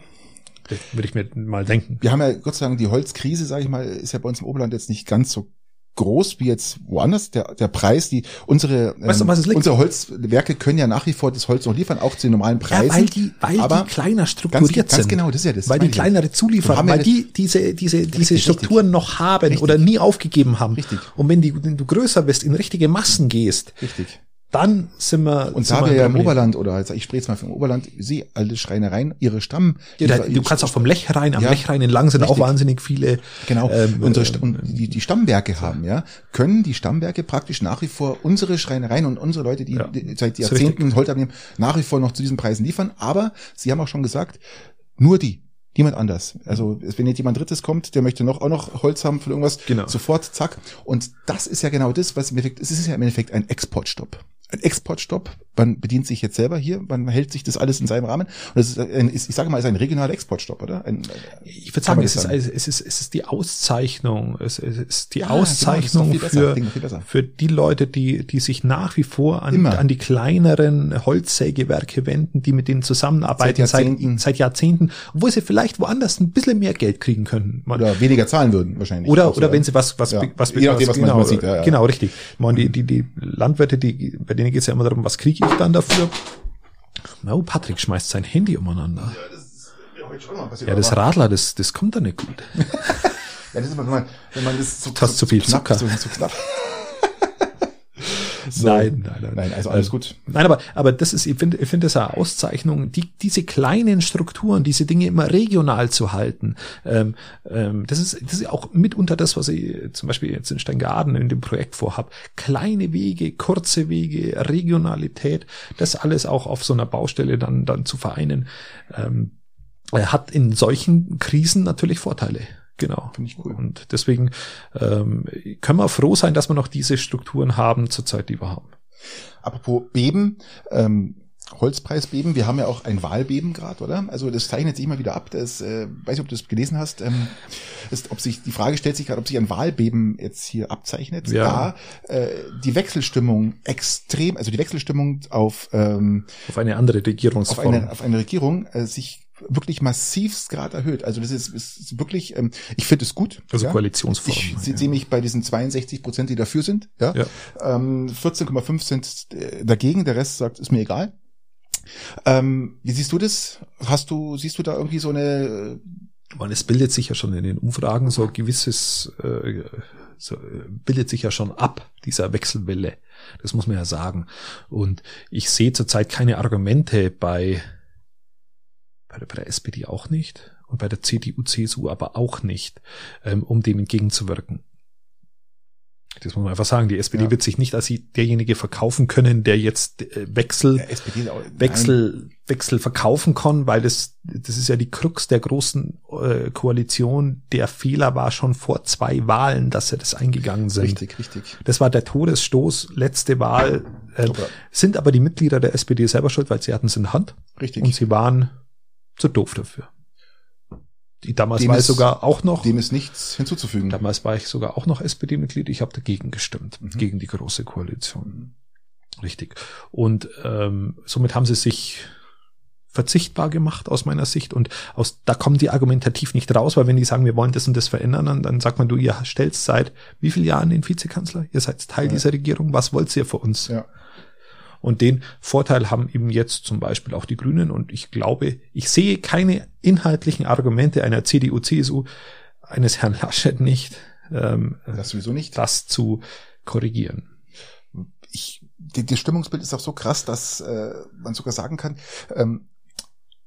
Das würde ich mir mal denken. Wir haben ja Gott sei Dank die Holzkrise, sage ich mal, ist ja bei uns im Oberland jetzt nicht ganz so groß wie jetzt woanders. Der, der Preis, die unsere, ähm, Weißt du, liegt? unsere Holzwerke können ja nach wie vor das Holz noch liefern, auch zu den normalen Preisen. Ja, weil die, weil aber die kleiner ganz, strukturiert ganz sind. genau, das ist ja das. weil die kleinere zulieferer, ja weil die diese, diese, diese Richtig, Strukturen noch haben Richtig. oder nie aufgegeben haben. Richtig. Und wenn, die, wenn du größer bist, in richtige Massen gehst, Richtig. Dann sind wir. Und sind da wir ja im. Oberland, oder also ich spreche jetzt mal vom Oberland, sehe alle Schreinereien, ihre Stamm. Ja, da, du kannst auch vom Lechrein, am Ja, Lechrein entlang sind auch richtig. wahnsinnig viele. Genau, ähm, unsere äh, St und die, die Stammwerke haben, ja, können die Stammwerke praktisch nach wie vor unsere Schreinereien und unsere Leute, die, Ja, die seit Jahrzehnten Holz abnehmen, nach wie vor noch zu diesen Preisen liefern. Aber sie haben auch schon gesagt, nur die. Niemand anders. Also wenn jetzt jemand Drittes kommt, der möchte noch auch noch Holz haben für irgendwas, Genau. sofort zack. Und das ist ja genau das, was im Endeffekt, es ist ja im Endeffekt ein Exportstopp. Ein Exportstopp man bedient sich jetzt selber hier, man hält sich das alles in seinem Rahmen. Und das ist, ein, ist ich sage mal, ist ein regionaler Exportstopp, oder? Ein, ich würde sagen, es ist, es, ist, es ist die Auszeichnung, es ist die ja, Auszeichnung genau, für, für die Leute, die, die sich nach wie vor an, an die kleineren Holzsägewerke wenden, die mit denen zusammenarbeiten seit Jahrzehnten, seit, seit Jahrzehnten, obwohl sie vielleicht woanders ein bisschen mehr Geld kriegen können. Man, oder weniger zahlen würden, wahrscheinlich. Oder, oder wenn sie was, was, ja. was, Je nachdem, was, genau, man sieht, ja, ja. genau, richtig. Man, die, die, die Landwirte, die, bei denen geht es ja immer darum, was kriege ich dann dafür? No, Patrick schmeißt sein Handy umeinander. Ja, das ist ja heute schon mal passiert. Ja, das Radler, das, das kommt da nicht gut. ja, das ist immer, wenn man, wenn man das so, du hast zu viel knapp, Zucker. So, so knapp. So. Nein, nein, nein. Nein, also alles gut. Nein, aber, aber das ist, ich finde, ich finde das eine Auszeichnung, die, diese kleinen Strukturen, diese Dinge immer regional zu halten. Ähm, ähm, das ist, das ist auch mitunter das, was ich zum Beispiel jetzt in Steingaden in dem Projekt vorhab. Kleine Wege, kurze Wege, Regionalität, das alles auch auf so einer Baustelle dann, dann zu vereinen, ähm, hat in solchen Krisen natürlich Vorteile. Genau. Finde ich cool. Und deswegen ähm, können wir froh sein, dass wir noch diese Strukturen haben zurzeit, die wir haben. Apropos Beben, ähm, Holzpreisbeben, wir haben ja auch ein Wahlbeben gerade, oder? Also das zeichnet sich immer wieder ab. Das, äh, weiß nicht, ob du das gelesen hast. Ähm, ist, ob sich die Frage stellt sich gerade, ob sich ein Wahlbeben jetzt hier abzeichnet, ja. da äh, die Wechselstimmung extrem, also die Wechselstimmung auf ähm, auf eine andere Regierungsform, auf eine, auf eine Regierung äh, sich wirklich massivst gerade erhöht. Also das ist, ist wirklich, ähm, ich finde es gut. Also ja. Koalitionsform. Ich ja. sehe mich bei diesen 62 Prozent, die dafür sind. Ja. ja. Ähm, 14,5 sind äh, dagegen, der Rest sagt, ist mir egal. Ähm, wie siehst du das? Hast du, siehst du da irgendwie so eine man, es bildet sich ja schon in den Umfragen so ein gewisses, äh, so, bildet sich ja schon ab, dieser Wechselwelle. Das muss man ja sagen. Und ich sehe zurzeit keine Argumente bei bei der, bei der SPD auch nicht und bei der CDU, CSU aber auch nicht, ähm, um dem entgegenzuwirken. Das muss man einfach sagen. Die SPD ja. wird sich nicht als derjenige verkaufen können, der jetzt äh, Wechsel, ja, auch, Wechsel, Wechsel verkaufen kann, weil das, das ist ja die Krux der großen äh, Koalition. Der Fehler war schon vor zwei Wahlen, dass sie das eingegangen sind. Richtig, richtig. Das war der Todesstoß, letzte Wahl. Äh, sind aber die Mitglieder der SPD selber schuld, weil sie hatten es in der Hand. Richtig. Und sie waren zu doof dafür. Die damals dem war ich sogar auch noch. Dem ist nichts hinzuzufügen. Damals war ich sogar auch noch SPD-Mitglied. Ich habe dagegen gestimmt, mhm. gegen die große Koalition. Richtig. Und ähm, somit haben sie sich verzichtbar gemacht aus meiner Sicht und aus da kommen die argumentativ nicht raus, weil wenn die sagen, wir wollen das und das verändern, dann, dann sagt man, du, ihr stellt seit wie vielen Jahren den Vizekanzler? Ihr seid Teil ja. dieser Regierung, was wollt ihr für uns? Ja. Und den Vorteil haben eben jetzt zum Beispiel auch die Grünen. Und ich glaube, ich sehe keine inhaltlichen Argumente einer CDU, CSU, eines Herrn Laschet nicht, ähm, das sowieso nicht, das zu korrigieren. Ich, die, das Stimmungsbild ist auch so krass, dass äh, man sogar sagen kann, ähm,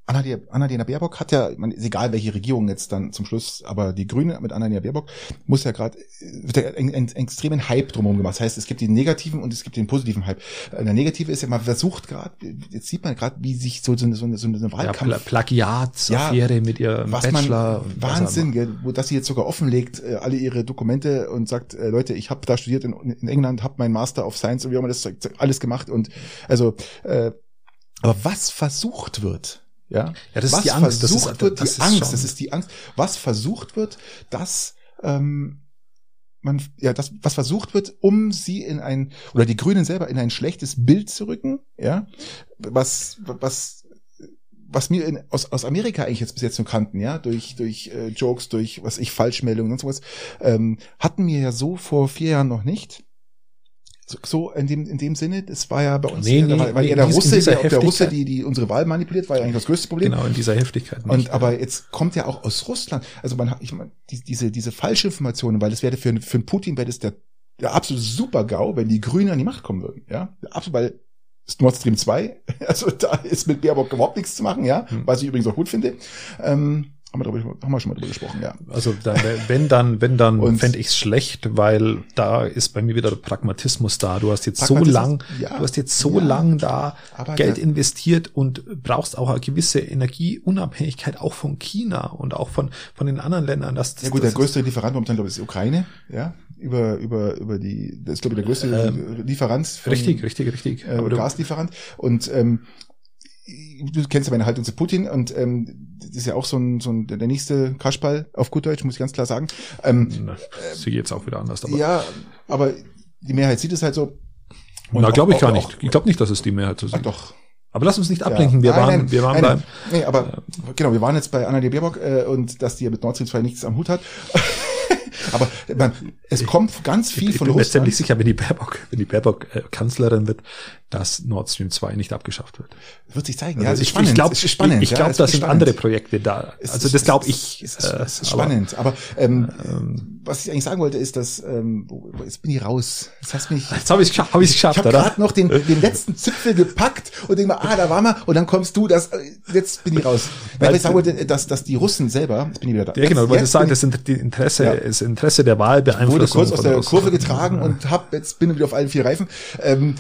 Annalena, Annalena Baerbock hat ja, man, ist egal welche Regierung jetzt dann zum Schluss, aber die Grüne mit Annalena Baerbock muss ja gerade wird ja einen, einen extremen Hype drumherum gemacht. Das heißt, es gibt den negativen und es gibt den positiven Hype. Äh, der negative ist ja, man versucht gerade, jetzt sieht man gerade, wie sich so, so, eine, so eine, so eine Wahlkampf... Ja, Plagiatsaffäre ja, mit ihrem was Bachelor. Man, Wahnsinn, gell, wo dass sie jetzt sogar offenlegt, äh, alle ihre Dokumente und sagt, äh, Leute, ich habe da studiert in, in England, habe mein Master of Science und wie auch immer das alles gemacht und also äh, aber was versucht wird, ja, ja das was ist die Angst. Versucht das ist, wird, das die Angst, schon. das ist die Angst. Was versucht wird, dass ähm, man, ja, das, was versucht wird, um sie in ein, oder die Grünen selber in ein schlechtes Bild zu rücken, ja, was, was, was mir in, aus, aus Amerika eigentlich jetzt bis jetzt nur kannten, ja, durch, durch äh, Jokes, durch, was ich, Falschmeldungen und sowas, ähm, hatten wir ja so vor vier Jahren noch nicht so in dem in dem Sinne, das war ja bei uns nee, nee, weil, weil nee, der Russe, der, der Russe, die die unsere Wahl manipuliert, war ja eigentlich das größte Problem. Genau in dieser Heftigkeit. Nicht, und aber jetzt kommt ja auch aus Russland, also man hat ich meine die, diese diese falsche Informationen, weil das wäre für für Putin wäre das der der absolute Super-GAU, wenn die Grünen an die Macht kommen würden, ja, absolut, weil ist Nord Stream 2, also da ist mit Baerbock überhaupt nichts zu machen, ja, hm. was ich übrigens auch gut finde. Ähm, Haben wir, darüber, haben wir schon mal drüber gesprochen, ja. Also dann, wenn dann, wenn dann fände ich es schlecht, weil da ist bei mir wieder der Pragmatismus da. Du hast jetzt so lang, ja, du hast jetzt so ja. lang da Geld investiert und brauchst auch eine gewisse Energieunabhängigkeit auch von China und auch von von den anderen Ländern. Das, das, Ja gut, das der größte Lieferant momentan, glaube ich, ist die Ukraine, ja. Über, über, über die, das ist, glaube ich, der größte Ähm, Lieferant. Von, richtig, richtig, richtig. äh, Gaslieferant. Und ähm, du kennst ja meine Haltung zu Putin und ähm, das ist ja auch so ein, so ein der nächste Kaschball auf gut Deutsch, muss ich ganz klar sagen. Ähm, Na, sehe ich jetzt auch wieder anders. Aber ja, aber die Mehrheit sieht es halt so. Und na, auch- glaube ich gar auch- nicht. Ich glaube nicht, dass es die Mehrheit so Ach sieht. doch. Aber lass uns nicht ablenken. Wir Ja. Nein, waren, nein, wir waren nein, beim, Nee, aber genau, wir waren jetzt bei Annalena Baerbock äh, und dass die ja mit Nord Stream 2 nichts am Hut hat. aber man, es kommt ganz viel ich von bin mir Russland. ziemlich sicher, wenn die Baerbock, wenn die Baerbock äh, Kanzlerin wird, dass Nord Stream 2 nicht abgeschafft wird. Wird sich zeigen. Also Ja, ist ich, spannend. ich glaube, ist ich, ich ja, glaube, es da ist sind spannend. andere Projekte da. Also ist- das glaube ist- ich. Es ist, äh, ist aber- spannend. Aber ähm, was ich eigentlich sagen wollte, ist, dass ähm, jetzt bin ich raus. Jetzt hast mich. Jetzt habe ich es geschafft, habe ich Ich geschafft, habe oder? gerade noch den, den letzten Zipfel gepackt und denk mal, ah, da waren wir. Und dann kommst du, das, äh, jetzt bin ich raus. Weil ich sagen wollte, dass, dass die Russen selber, jetzt bin ich wieder da. Ja, genau, du wolltest jetzt sagen, das Interesse, Ja. das Interesse der Wahl ich wurde beeinflusst. kurz aus der Kurve getragen und hab, jetzt bin ich wieder auf allen vier Reifen. Ähm,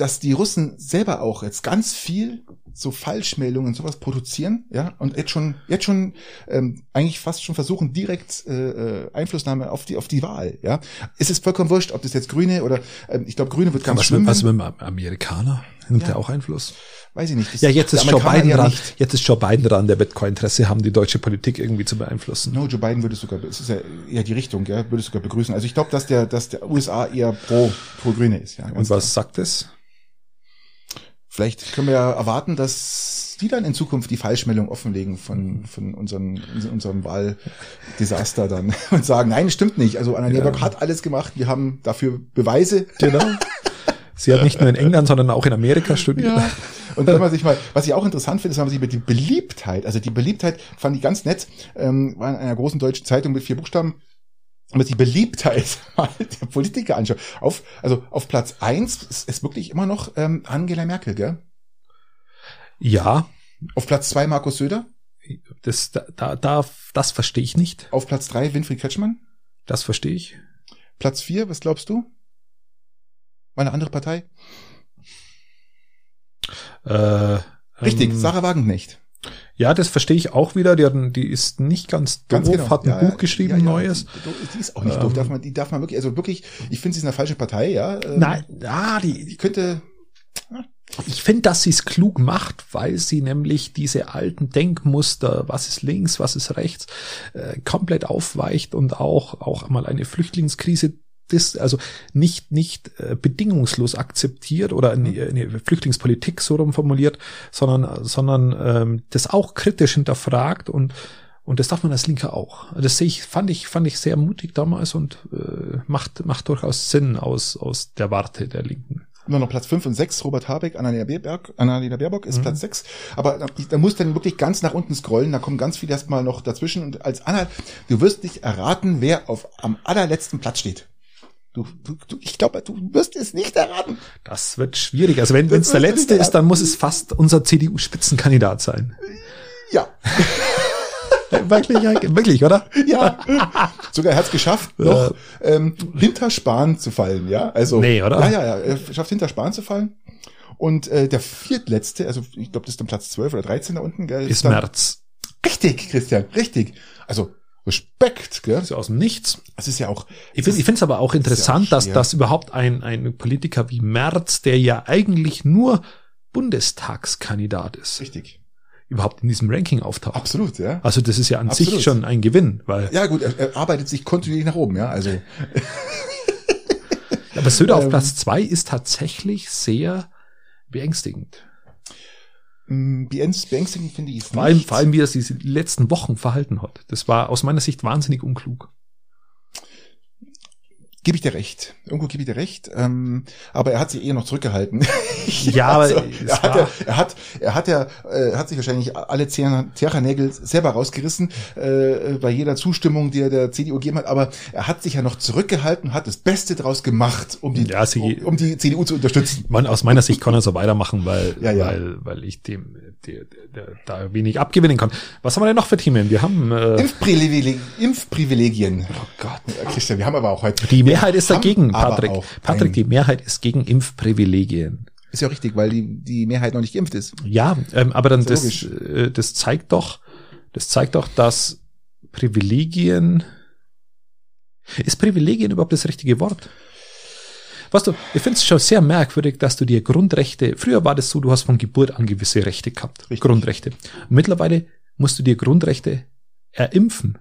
dass die Russen selber auch jetzt ganz viel so Falschmeldungen und sowas produzieren, ja, und jetzt schon, jetzt schon ähm, eigentlich fast schon versuchen, direkt äh, äh, Einflussnahme auf die auf die Wahl, ja. Es ist vollkommen wurscht, ob das jetzt Grüne oder ähm, ich glaube Grüne wird ganz was, schlimm, mit, was mit dem Amerikaner? Nimmt Ja. der auch Einfluss? weiß ich nicht. Das- Ja, jetzt ist Joe Biden eher dran. nicht. Jetzt ist Joe Biden dran, der wird kein Interesse haben, die deutsche Politik irgendwie zu beeinflussen. No, Joe Biden würde sogar, es ist ja eher die Richtung, ja, würde es sogar begrüßen. Also ich glaube, dass der, dass der USA eher pro, pro Grüne ist, ja. Und was sagt es? Vielleicht können wir ja erwarten, dass die dann in Zukunft die Falschmeldung offenlegen von, von unseren, unserem Wahldesaster dann und sagen, nein, stimmt nicht. Also Anna Ja. Baerbock hat alles gemacht. Wir haben dafür Beweise. Genau. Sie hat nicht nur in England, sondern auch in Amerika studiert. Ja. Und wenn man sich mal, was ich auch interessant finde, ist, wenn man sich über die Beliebtheit, also die Beliebtheit fand ich ganz nett, ähm, war in einer großen deutschen Zeitung mit vier Buchstaben, wenn man sich die Beliebtheit mal der Politiker anschaut. Auf, also auf Platz eins ist, ist wirklich immer noch ähm, Angela Merkel, gell? Ja, Auf Platz zwei Markus Söder. das, da, da, da, das verstehe ich nicht. Auf Platz drei Winfried Kretschmann. Das verstehe ich. Platz vier, was glaubst du? War eine andere Partei? Äh, Richtig, ähm, Sarah Wagenknecht. Ja, das verstehe ich auch wieder. Die, hatten, die ist nicht ganz doof, Ganz genau. hat ein Ja, Buch geschrieben, ja, ja, neues. Die, die ist auch nicht Ähm, doof. Darf man, die darf man wirklich, also wirklich, ich finde, sie ist in der falschen Partei, ja. Ähm, Nein, ja, die, Die könnte, ich finde, dass sie es klug macht, weil sie nämlich diese alten Denkmuster, was ist links, was ist rechts, äh, komplett aufweicht und auch, auch mal eine Flüchtlingskrise das, also nicht, nicht äh, bedingungslos akzeptiert oder eine, eine Flüchtlingspolitik so rum formuliert, sondern, sondern ähm, das auch kritisch hinterfragt und und das darf man als Linker auch. Das sehe ich, fand ich, fand ich sehr mutig damals und äh, macht, macht durchaus Sinn aus, aus der Warte der Linken. nur noch Platz fünf und sechs Robert Habeck, Annalena Baerbock, Annalena Baerbock ist Mhm. Platz sechs aber da, da muss dann wirklich ganz nach unten scrollen, da kommen ganz viele erstmal noch dazwischen und als Anna, du wirst nicht erraten, wer auf am allerletzten Platz steht. Du, du, du ich glaube, du wirst es nicht erraten. Das wird schwierig. Also wenn es der letzte ist, dann muss es fast unser CDU-Spitzenkandidat sein. Ja, wirklich, wirklich, oder? ja. Sogar er hat es geschafft, noch ähm, hinter Spahn zu fallen, ja. Also Nee, oder? Ja, ja, ja. Er schafft hinter Spahn zu fallen. Und äh, der viertletzte, also ich glaube, das ist dann Platz 12 oder 13 da unten, gell? Ist dann, März. Richtig, Christian, richtig. Also Respekt, gell? Ist ja aus dem Nichts. Es ist ja auch. Ich finde es aber auch interessant, auch dass, dass überhaupt ein, ein Politiker wie Merz, der ja eigentlich nur Bundestagskandidat ist, Richtig. überhaupt in diesem Ranking auftaucht. Absolut, ja. Also das ist ja an Absolut. sich schon ein Gewinn, weil Ja, gut, er, er arbeitet sich kontinuierlich nach oben, ja. Also aber Söder auf Ähm. Platz zwei ist tatsächlich sehr beängstigend. Beängst- beängstigend finde ich es Vor allem, nicht. vor allem, wie er sich die letzten Wochen verhalten hat. Das war aus meiner Sicht wahnsinnig unklug. Gebe ich dir recht. Irgendwo gebe ich dir recht. Ähm, aber er hat sich eher noch zurückgehalten. Ja, aber also, es er, hat ja, er hat, er hat ja, äh, hat sich wahrscheinlich alle Zerranägel selber rausgerissen äh, bei jeder Zustimmung, die er der CDU gegeben hat. Aber er hat sich ja noch zurückgehalten, hat das Beste draus gemacht, um die, Ja, sie- um, um die CDU zu unterstützen. Man, aus meiner Sicht kann er so weitermachen, weil, Ja, ja. weil, weil ich dem, der, der, da wenig abgewinnen kann. Was haben wir denn noch für Themen? Wir haben, äh, Impfprivilegien. Impfprivilegien. oh Gott. Christian, wir haben aber auch heute. Die Mehrheit ist wir haben dagegen, Patrick. Patrick, die Mehrheit ist gegen Impfprivilegien. Ist ja richtig, weil die, die Mehrheit noch nicht geimpft ist. Ja, ähm, aber dann Ist das, logisch. äh, das zeigt doch, das zeigt doch, dass Privilegien, ist Privilegien überhaupt das richtige Wort? Weißt du, ich finde es schon sehr merkwürdig, dass du dir Grundrechte, früher war das so, du hast von Geburt an gewisse Rechte gehabt, Richtig. Grundrechte. Und mittlerweile musst du dir Grundrechte erimpfen.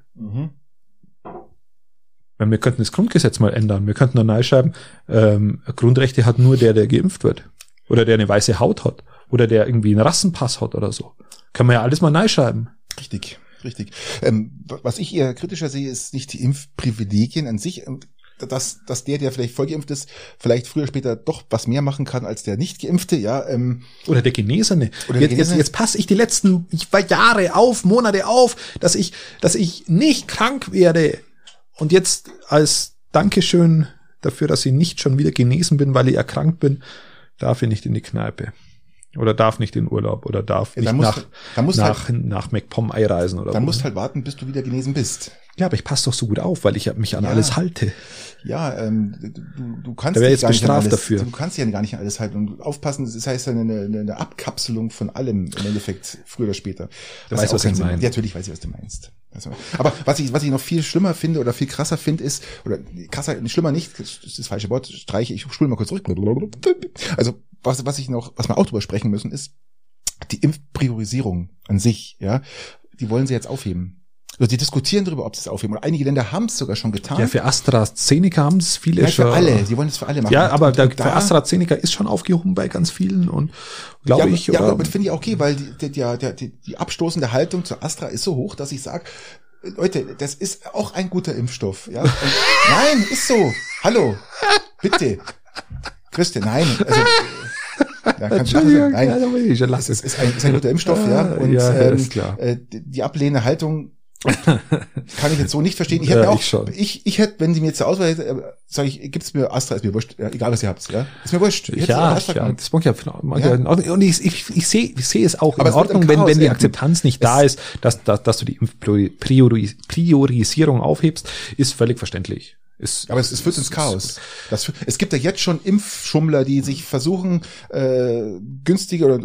Weil wir könnten das Grundgesetz mal ändern. Wir könnten dann schreiben, ähm, Grundrechte hat nur der, der geimpft wird. Oder der eine weiße Haut hat. Oder der irgendwie einen Rassenpass hat oder so. Kann man ja alles mal neu schreiben. Richtig, richtig. Ähm, was ich eher kritischer sehe, ist nicht die Impfprivilegien an sich, ähm, dass, dass der, der vielleicht voll geimpft ist, vielleicht früher oder später doch was mehr machen kann als der nicht geimpfte, ja. Ähm, Oder der Genesene. Oder der jetzt, jetzt, Genesene. jetzt passe ich die letzten Jahre auf, Monate auf, dass ich, dass ich nicht krank werde. Und jetzt als Dankeschön dafür, dass ich nicht schon wieder genesen bin, weil ich erkrankt bin, darf ich nicht in die Kneipe. Oder darf nicht in Urlaub oder darf Ja, nicht musst nach, dann musst nach, nach MacPom einreisen oder dann wo. musst halt warten, bis du wieder genesen bist. Ja, aber ich passe doch so gut auf, weil ich mich an Ja. alles halte. Ja, ähm, du, du kannst Da jetzt gar bestraft alles, dafür. Du kannst ja gar nicht an alles halten und aufpassen. Das heißt ja eine, eine, eine Abkapselung von allem im Endeffekt früher oder später. Du weißt, was ich meine. Ja, natürlich weiß ich, was du meinst. Also, aber was ich, was ich noch viel schlimmer finde oder viel krasser finde, ist, oder krasser, schlimmer nicht, das ist das falsche Wort, streiche, ich spule mal kurz zurück. Also, was, was ich noch, was wir auch drüber sprechen müssen, ist die Impfpriorisierung an sich, ja. Die wollen sie jetzt aufheben. Also die diskutieren darüber, ob sie es aufheben. Und einige Länder haben es sogar schon getan. Ja, für AstraZeneca haben es viele Nein, schon. für alle. Die wollen es für alle machen. Ja, aber Und- der, und für AstraZeneca ist schon aufgehoben bei ganz vielen und glaube ja, ich, ja, oder? aber finde ich okay, weil die, die, die, die, die abstoßende Haltung zu Astra ist so hoch, dass ich sage, Leute, das ist auch ein guter Impfstoff. Ja? Und, nein, ist so. Hallo, bitte. Christian, nein. Also, ja, kannst du Entschuldigung, nein. ja, ich Es ist, ist, ein, ist ein guter Impfstoff, ja. Ah, Und ja, ähm, ist klar. Äh, die ablehnende Haltung kann ich jetzt so nicht verstehen. Ich Ja, hätte mir auch, ich ich, ich hätte, wenn sie mir jetzt zur Auswahl hätte, äh, sage ich, gibt's mir Astra, ist mir wurscht, ja, egal was ihr habt, ja, ist mir wurscht. Ich ja, Astra ja, das mag ja, mag Ja. ja. in Ordnung. Und ich, ich, ich sehe ich sehe es auch Aber in Ordnung, wenn, wenn die. Akzeptanz nicht da ist, dass, dass, dass du die Impfprioris- Priorisierung aufhebst, ist völlig verständlich. Ist, Aber es, es führt ins Chaos. Das, es gibt ja jetzt schon Impfschummler, die sich versuchen, äh, günstige oder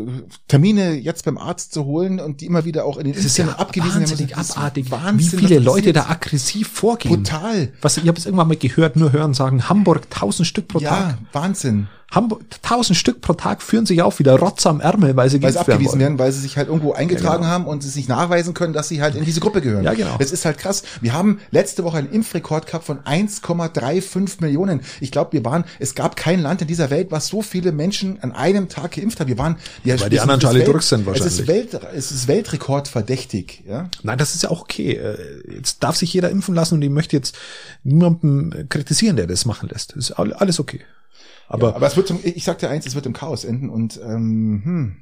Termine jetzt beim Arzt zu holen und die immer wieder auch in den Es ist ja abgewiesen werden. wahnsinnig Das ist abartig, Wahnsinn, wie viele Leute da aggressiv vorgehen. Brutal. Was, ich habe es irgendwann mal gehört, nur hören sagen, Hamburg, tausend Stück pro Tag. Ja, Wahnsinn. Hamburg, tausend Stück pro Tag führen sich auf wie der Rotz am Ärmel, weil sie Weil sie abgewiesen werden, weil sie sich halt irgendwo eingetragen Ja, genau. haben und sie sich nachweisen können, dass sie halt in diese Gruppe gehören. Ja, genau. Das ist halt krass. Wir haben letzte Woche einen Impfrekord gehabt von 1,35 Millionen. Ich glaube, wir waren, es gab kein Land in dieser Welt, was so viele Menschen an einem Tag geimpft hat. Wir waren, ja, Weil die das- anderen alle Welt- durch sind Es ist, wahrscheinlich. Welt, es ist Weltrekordverdächtig, ja. Nein, das ist ja auch okay. Äh, Jetzt darf sich jeder impfen lassen und ich möchte jetzt niemanden kritisieren, der das machen lässt. Das ist all- alles okay. Aber, Aber es wird zum, ich sag dir eins, es wird im Chaos enden und ähm, hm,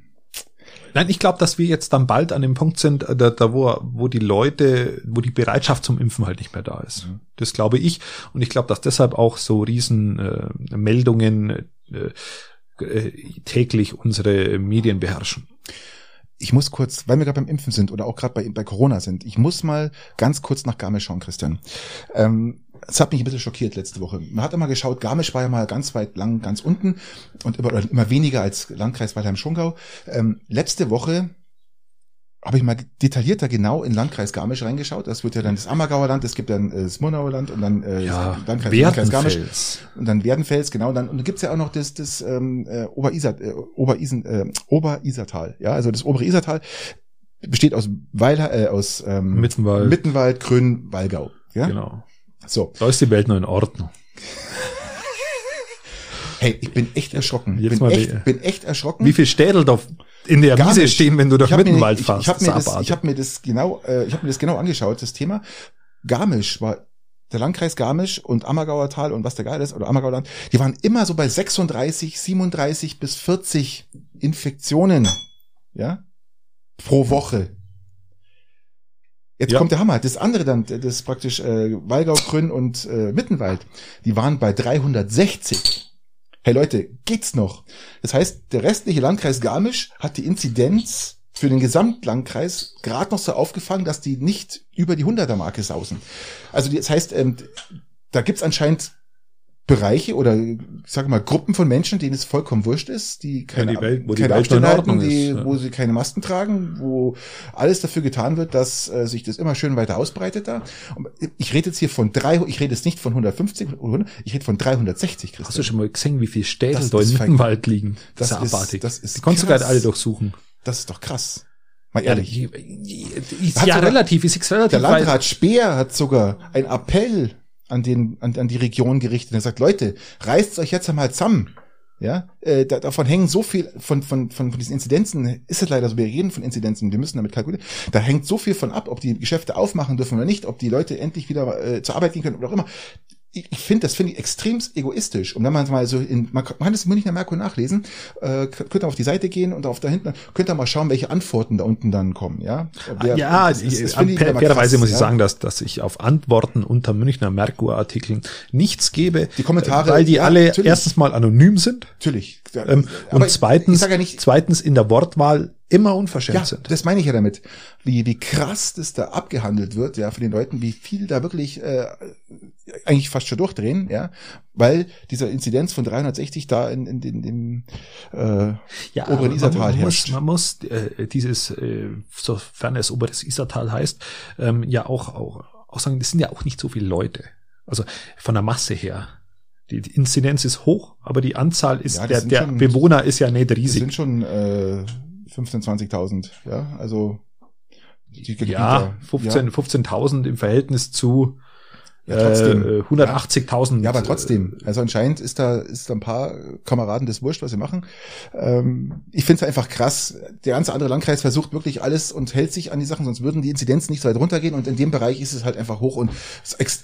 nein, ich glaube, dass wir jetzt dann bald an dem Punkt sind, äh, da, da wo, wo die Leute, wo die Bereitschaft zum Impfen halt nicht mehr da ist. Das glaube ich. Und ich glaube, dass deshalb auch so riesen äh, Meldungen äh, äh, täglich unsere Medien beherrschen. ich muss kurz, weil wir gerade beim Impfen sind oder auch gerade bei, bei Corona sind, ich muss mal ganz kurz nach Garmisch schauen, Christian. Ähm, es hat mich ein bisschen schockiert letzte Woche. Man hat immer geschaut, Garmisch war ja mal ganz weit lang, ganz unten und immer, immer weniger als Landkreis Weilheim-Schongau. Ähm, letzte Woche habe ich mal detaillierter genau in Landkreis Garmisch reingeschaut. Das wird ja dann das Ammergauer Land, es gibt dann äh, das Murnauer Land und dann äh, Ja, Landkreis, Landkreis Garmisch. Und dann Werdenfels, genau, dann, und dann gibt's ja auch noch das, das ähm, äh, Oberiser, äh, Oberisen, äh, Oberisertal, ja, also das obere Isertal besteht aus Weiler, äh, aus ähm, Mittenwald. Mittenwald, Grün, Walgau. Ja? Genau. So. Da ist die Welt noch in Ordnung. Hey, ich bin echt erschrocken. Jetzt bin, mal echt, die- bin echt erschrocken. Wie viel Städel da in der Gar Wiese nicht. stehen, wenn du durch Ich Mittenwald ich, fährst? Ich habe mir, Das ich hab mir das genau, äh, ich habe mir das genau angeschaut, das Thema. Garmisch war der Landkreis Garmisch und Ammergauer Tal und was der geil ist, oder Ammergauer Land, die waren immer so bei 36, 37 bis 40 Infektionen, ja, pro Woche. Jetzt Ja. kommt der Hammer. Das andere dann, das ist praktisch äh, Walgau, Grün und äh, Mittenwald, die waren bei 360. Hey Leute, geht's noch? Das heißt, der restliche Landkreis Garmisch hat die Inzidenz für den Gesamtlandkreis gerade noch so aufgefangen, dass die nicht über die 100er Marke sausen. Also das heißt, ähm, da gibt's anscheinend Bereiche oder ich sage mal Gruppen von Menschen, denen es vollkommen wurscht ist, die keine, Ja, die Welt- wo die keine in Abstände halten, die, ist, ja. wo sie keine Masken tragen, wo alles dafür getan wird, dass äh, sich das immer schön weiter ausbreitet da. Und ich rede jetzt hier von drei, ich rede jetzt nicht von 150 oder 100, ich rede von 360, Christian. Hast du schon mal gesehen, wie viele Städte Das da in ist Mittenwald liegen? Das Das, ist abartig. das ist Die konntest du gerade alle durchsuchen. Das ist doch krass. Mal ehrlich. Ja, die- die- Hat ja sogar- relativ, ich sehe relativ. Der Landrat Speer hat sogar einen Appell an den an, an die Region gerichtet. Er sagt, Leute, reißt euch jetzt einmal zusammen. Ja, äh, da, davon hängen so viel von, von, von, von diesen Inzidenzen, ist es leider so, wir reden von Inzidenzen, wir müssen damit kalkulieren. Da hängt so viel von ab, ob die Geschäfte aufmachen dürfen oder nicht, ob die Leute endlich wieder äh, zur Arbeit gehen können oder auch immer. Ich finde, das finde ich extrem egoistisch. Und wenn man mal so in, man kann das im Münchner Merkur nachlesen, äh, könnt ihr auf die Seite gehen und auf da hinten, könnt ihr mal schauen, welche Antworten da unten dann kommen, ja? Wer- ja, das- das- das ich, fairerweise muss ich ja? sagen, dass, dass ich auf Antworten unter Münchner Merkur-Artikeln nichts gebe. Die Kommentare, Weil die ja, alle natürlich. erstens mal anonym sind Natürlich. Ja, ähm, und zweitens, ja nicht, zweitens in der Wortwahl immer unverschämt ja, sind. das meine ich ja damit. Wie, wie krass das da abgehandelt wird, ja, von den Leuten, wie viel da wirklich äh, eigentlich fast schon durchdrehen, ja, weil dieser Inzidenz von 360 da in, in, in dem äh, ja, oberen Isartal man, muss, herrscht. man muss äh, dieses, äh, sofern es oberes Isartal heißt, ähm, ja auch, auch, auch sagen, das sind ja auch nicht so viele Leute. Also von der Masse her. Die, die Inzidenz ist hoch, aber die Anzahl ist, Ja, der, der schon- Bewohner ist ja nicht Das riesig. sind schon äh, 15.000, 20.000, ja, also die Gebiete, Ja, 15 15.000 im Verhältnis zu Ja, trotzdem. äh, 180.000. Ja, aber trotzdem. Also anscheinend ist da, ist da ein paar Kameraden das wurscht, was sie machen. Ähm, ich finde es einfach krass. Der ganze andere Landkreis versucht wirklich alles und hält sich an die Sachen, sonst würden die Inzidenzen nicht so weit runtergehen und in dem Bereich ist es halt einfach hoch und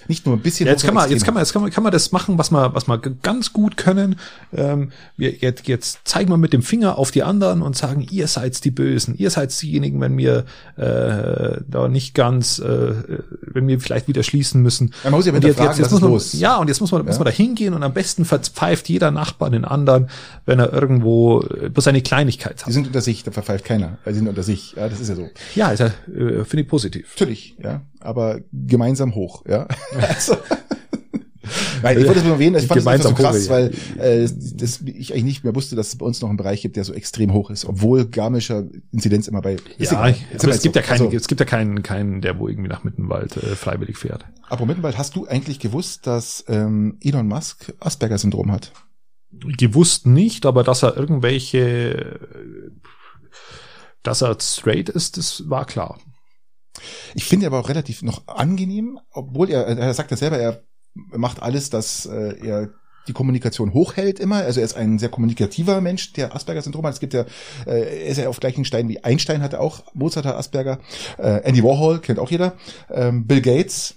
nicht nur ein bisschen Ja, jetzt kann man, jetzt kann man, jetzt kann man, kann man das machen, was wir, was g- ganz gut können. Ähm, wir, jetzt, jetzt zeigen wir mit dem Finger auf die anderen und sagen, ihr seid die Bösen, ihr seid diejenigen, wenn wir äh, da nicht ganz, äh, wenn wir vielleicht wieder schließen müssen. Ja, man muss ja Und hinterfragen, was muss ist man, los? ja, und jetzt muss man, muss Ja. man da hingehen und am besten verpfeift jeder Nachbar den anderen, wenn er irgendwo äh, bloß eine Kleinigkeit Die hat. sind unter sich, da verpfeift keiner. Sie sind unter sich. Ja, das ist ja so. Ja, ist ja, äh, finde ich positiv. Natürlich, ja. Aber gemeinsam hoch, ja. also, Nein, ich wollte das nur erwähnen, ich fand das einfach so Gemeinsam krass, weil äh, das, ich eigentlich nicht mehr wusste, dass es bei uns noch einen Bereich gibt, der so extrem hoch ist, obwohl garmischer Inzidenz immer bei ist Ja, Ist aber es gibt so. ja keinen, Also, es gibt ja keinen, keinen, der wo irgendwie nach Mittenwald äh, freiwillig fährt. apropos Mittenwald, hast du eigentlich gewusst, dass ähm, Elon Musk Asperger-Syndrom hat? Gewusst nicht, aber dass er irgendwelche, dass er straight ist, das war klar. Ich finde aber auch relativ noch angenehm, obwohl er, er sagt ja selber, er macht alles, dass äh, er die Kommunikation hochhält immer. Also er ist ein sehr kommunikativer Mensch, der Asperger-Syndrom hat. Es gibt ja, äh, er ist ja auf gleichen Stein wie Einstein hatte auch, Mozart hat Asperger, äh, Andy Warhol kennt auch jeder, ähm, Bill Gates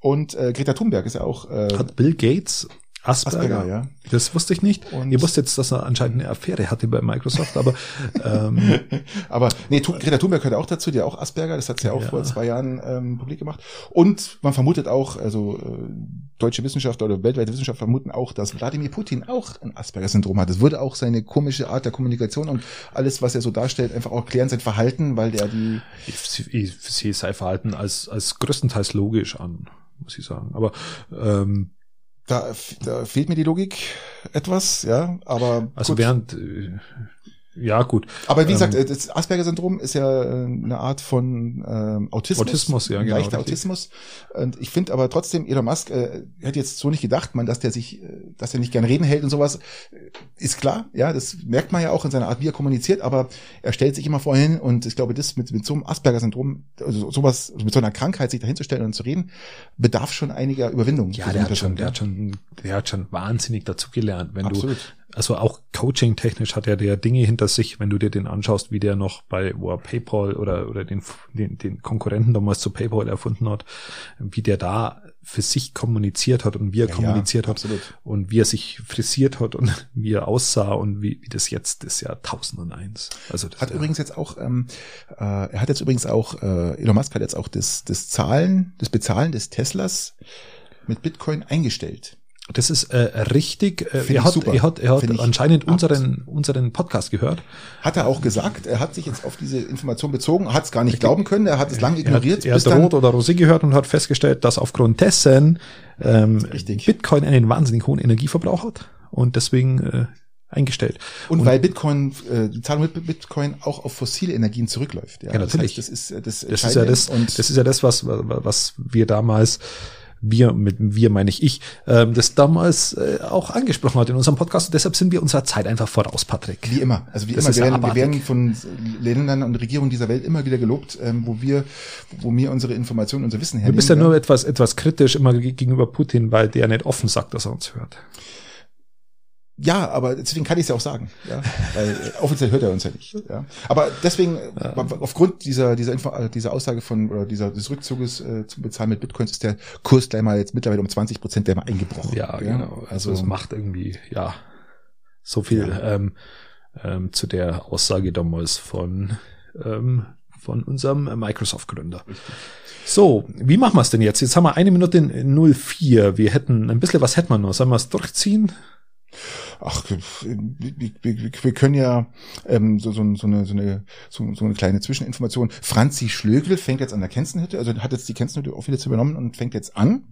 und äh, Greta Thunberg ist ja auch äh, Hat Bill Gates Asperger? Asperger, ja. Das wusste ich nicht. Und- Ihr wusstet jetzt, dass er anscheinend eine Affäre hatte bei Microsoft, aber ähm, Aber nee, Tu- Greta Thunberg gehört auch dazu, die auch Asperger, das hat sie ja auch Ja. vor zwei Jahren ähm, publik gemacht. Und man vermutet auch, also äh, deutsche Wissenschaftler oder weltweite Wissenschaftler vermuten auch, dass Wladimir Putin auch ein Asperger-Syndrom hat. Das würde auch seine komische Art der Kommunikation und alles, was er so darstellt, einfach auch erklären, sein Verhalten, weil der die ich, ich sehe sein Verhalten als, als größtenteils logisch an, muss ich sagen. Aber ähm, da, da fehlt mir die Logik etwas, ja, aber also gut. während äh, ja gut. Aber wie Ähm, gesagt, das Asperger-Syndrom ist ja äh, eine Art von ähm, Autismus. Autismus, ja, genau, Leichter richtig. Autismus. Und ich finde aber trotzdem, Elon Musk äh, hätte jetzt so nicht gedacht, man, dass der sich, äh, dass er nicht gern reden hält und sowas. Äh, Ist klar, ja, das merkt man ja auch in seiner Art, wie er kommuniziert, aber er stellt sich immer vorhin und ich glaube, das mit, mit so einem Asperger-Syndrom, also sowas, mit so einer Krankheit sich dahinzustellen und zu reden, bedarf schon einiger Überwindung. Ja, der hat schon, der hat schon, der hat schon wahnsinnig dazugelernt. Wenn Absolut. du, also auch coaching-technisch hat er der Dinge hinter sich, wenn du dir den anschaust, wie der noch bei, er PayPal oder, oder den, den, den Konkurrenten damals zu PayPal erfunden hat, wie der da für sich kommuniziert hat und wie er Ja, kommuniziert ja, hat absolut. und wie er sich frisiert hat und wie er aussah und wie, wie das jetzt ist ja 1001. Also das Hat ja, übrigens jetzt auch, ähm, äh, er hat jetzt übrigens auch, äh, Elon Musk hat jetzt auch das, das Zahlen, das Bezahlen des Teslas mit Bitcoin eingestellt. Das ist äh, richtig. Äh, er ich hat, super. er hat, er hat Find ich anscheinend unseren, unseren Podcast gehört. Hat er auch gesagt, er hat sich jetzt auf diese Information bezogen, hat es gar nicht glauben können, er hat es lange Er ignoriert, hat, er hat Rot oder Rosé gehört und hat festgestellt, dass aufgrund dessen ähm. Bitcoin einen wahnsinnig hohen Energieverbrauch hat und deswegen äh, eingestellt. und, weil Bitcoin, äh, die Zahlung mit Bitcoin auch auf fossile Energien zurückläuft. Ja, Ja, natürlich. Das, heißt, das ist äh, das, Das ist ja das, und das ist ja das, was, was wir damals, wir, mit wir meine ich ich, ähm, das damals äh, auch angesprochen hat in unserem Podcast. Und deshalb sind wir unserer Zeit einfach voraus, Patrick. Wie immer. Also wie Das immer, wir werden, wir werden von Ländern und Regierungen dieser Welt immer wieder gelobt, ähm, wo wir, wo wir unsere Informationen, unser Wissen Du hernehmen. bist ja nur etwas, etwas kritisch immer ge- gegenüber Putin, weil der nicht offen sagt, dass er uns hört. Ja, aber deswegen kann ich es ja auch sagen. Ja? Weil äh, offiziell hört er uns ja nicht. Ja? Aber deswegen, äh, aufgrund dieser, dieser, Info, äh, dieser Aussage von oder dieser, des Rückzuges äh, zum Bezahlen mit Bitcoins ist der Kurs gleich mal jetzt mittlerweile um 20 Prozent der mal eingebrochen. Ja, genau. Also Also es macht irgendwie, ja, so viel ähm, ähm, zu der Aussage damals von, ähm, von unserem Microsoft-Gründer. So, wie machen wir es denn jetzt? Jetzt haben wir eine Minute 04. Wir hätten, ein bisschen was hätten wir noch. Sollen wir es durchziehen? Ach, wir, wir, wir, können ja ähm, so, so, so, eine, so, eine, so, so eine kleine Zwischeninformation. Franzi Schlögel fängt jetzt an der Kenzenhütte, also hat jetzt die Kenzenhütte auch wieder zu übernommen und fängt jetzt an.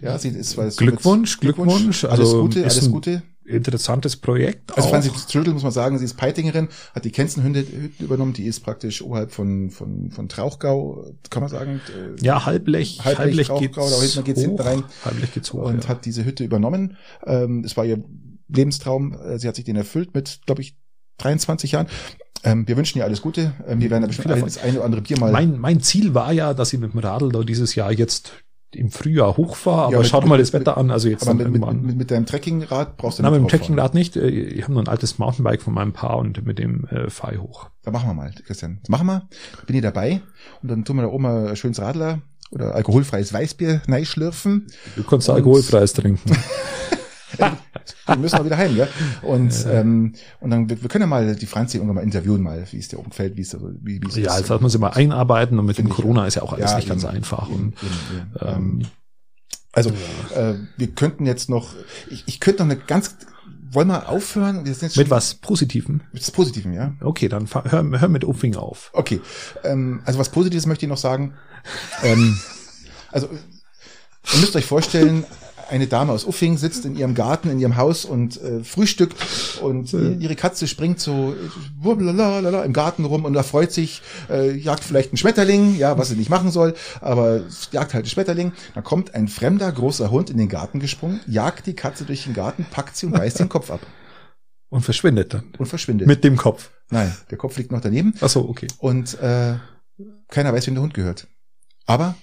Ja, sie ist weil es Glückwunsch, Glückwunsch. Alles Also Gute, alles Gute. Interessantes Projekt. Also auch. Franzi Schlögel muss man sagen, sie ist Peitingerin, hat die Kenzenhütte übernommen, die ist praktisch oberhalb von von von Trauchgau, kann man sagen. äh, ja, Halblech, Halblech, Halblech, geht's da hinten geht's hoch. hinten rein. Halblech geht's hoch. und ja. hat diese Hütte übernommen. Ähm, es war ihr Lebenstraum. Äh, Sie hat sich den erfüllt mit, glaube ich, 23 Jahren. Ähm, wir wünschen ihr alles Gute. Ähm, wir werden da bestimmt das eine oder andere Bier mal. mein, mein Ziel war ja, dass ich mit dem Radl da dieses Jahr jetzt im Frühjahr hochfahre, aber mit- schaut mal mit- das Wetter an. Also jetzt aber mit, mit, mit, mit deinem Trekkingrad brauchst du Nein, mit dem. Trekkingrad nicht. Äh, Ich habe nur ein altes Mountainbike von meinem Paar und mit dem äh, fahre ich hoch. Da machen wir mal, Christian. Das machen wir. Bin ich dabei. Und dann tun wir da oben mal ein schönes Radler oder alkoholfreies Weißbier neischlürfen. Du kannst Und- alkoholfreies trinken. Dann müssen wir wieder heim, gell? Und, ähm, und dann, wir, wir können ja mal die Franzi irgendwann mal interviewen, mal, wie es dir umfällt, wie es, so- wie, wie es ja, jetzt hat man sich mal einarbeiten und mit dem Corona ist ja auch alles Ja, nicht ganz eben, einfach. eben, Und, eben, ähm, Also, äh, wir könnten jetzt noch, ich, ich könnte noch eine ganz, wollen wir aufhören? Wir mit was Positivem. Mit das Positiven, ja? Okay, dann hör, hör mit Upping auf. Okay. Ähm, also was Positives möchte ich noch sagen. ähm, also, ihr müsst euch vorstellen, eine Dame aus Uffing sitzt in ihrem Garten, in ihrem Haus und äh, frühstückt und äh, ihre Katze springt so äh, im Garten rum und erfreut sich, äh, jagt vielleicht einen Schmetterling, ja, was sie nicht machen soll, aber jagt halt einen Schmetterling. Dann kommt ein fremder großer Hund in den Garten gesprungen, jagt die Katze durch den Garten, packt sie und beißt den Kopf ab Und verschwindet dann. und verschwindet. Mit dem Kopf. Nein, der Kopf liegt noch daneben Ach so, okay. und äh, keiner weiß, wem der Hund gehört. Aber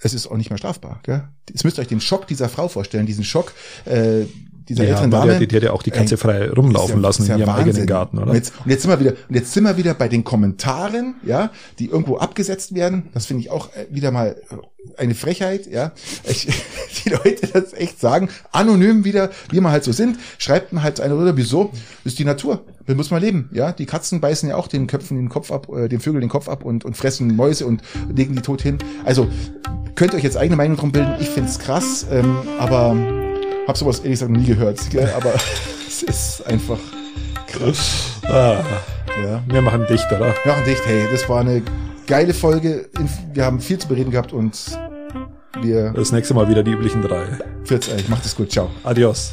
es ist auch nicht mehr strafbar. Gell? Jetzt müsst ihr euch den Schock dieser Frau vorstellen, diesen Schock äh, dieser Ja, älteren Dame. der, die hat ja auch die Katze frei rumlaufen ja- lassen in ihrem Wahnsinn. eigenen Garten, oder? Und jetzt, und jetzt sind wir wieder, und jetzt sind wir wieder bei den Kommentaren, ja, die irgendwo abgesetzt werden. Das finde ich auch äh, wieder mal äh, eine Frechheit, ja. Ich, die Leute das echt sagen, anonym wieder, wie wir halt so sind, schreibt man halt eine oder wieso? Das ist die Natur. Das muss man leben, ja. Die Katzen beißen ja auch den Köpfen den Kopf ab, äh, den Vögeln den Kopf ab und, und fressen Mäuse und legen die tot hin. Also könnt ihr euch jetzt eigene Meinung drum bilden. Ich find's krass, ähm, aber hab sowas ehrlich gesagt noch nie gehört, gell? aber es ist einfach krass. Ah, Ja. wir machen dicht, oder? Ja, und dicht, hey, das war eine geile Folge. Wir haben viel zu bereden gehabt und wir Das nächste Mal wieder die üblichen drei. 40, macht es gut, ciao. Adios.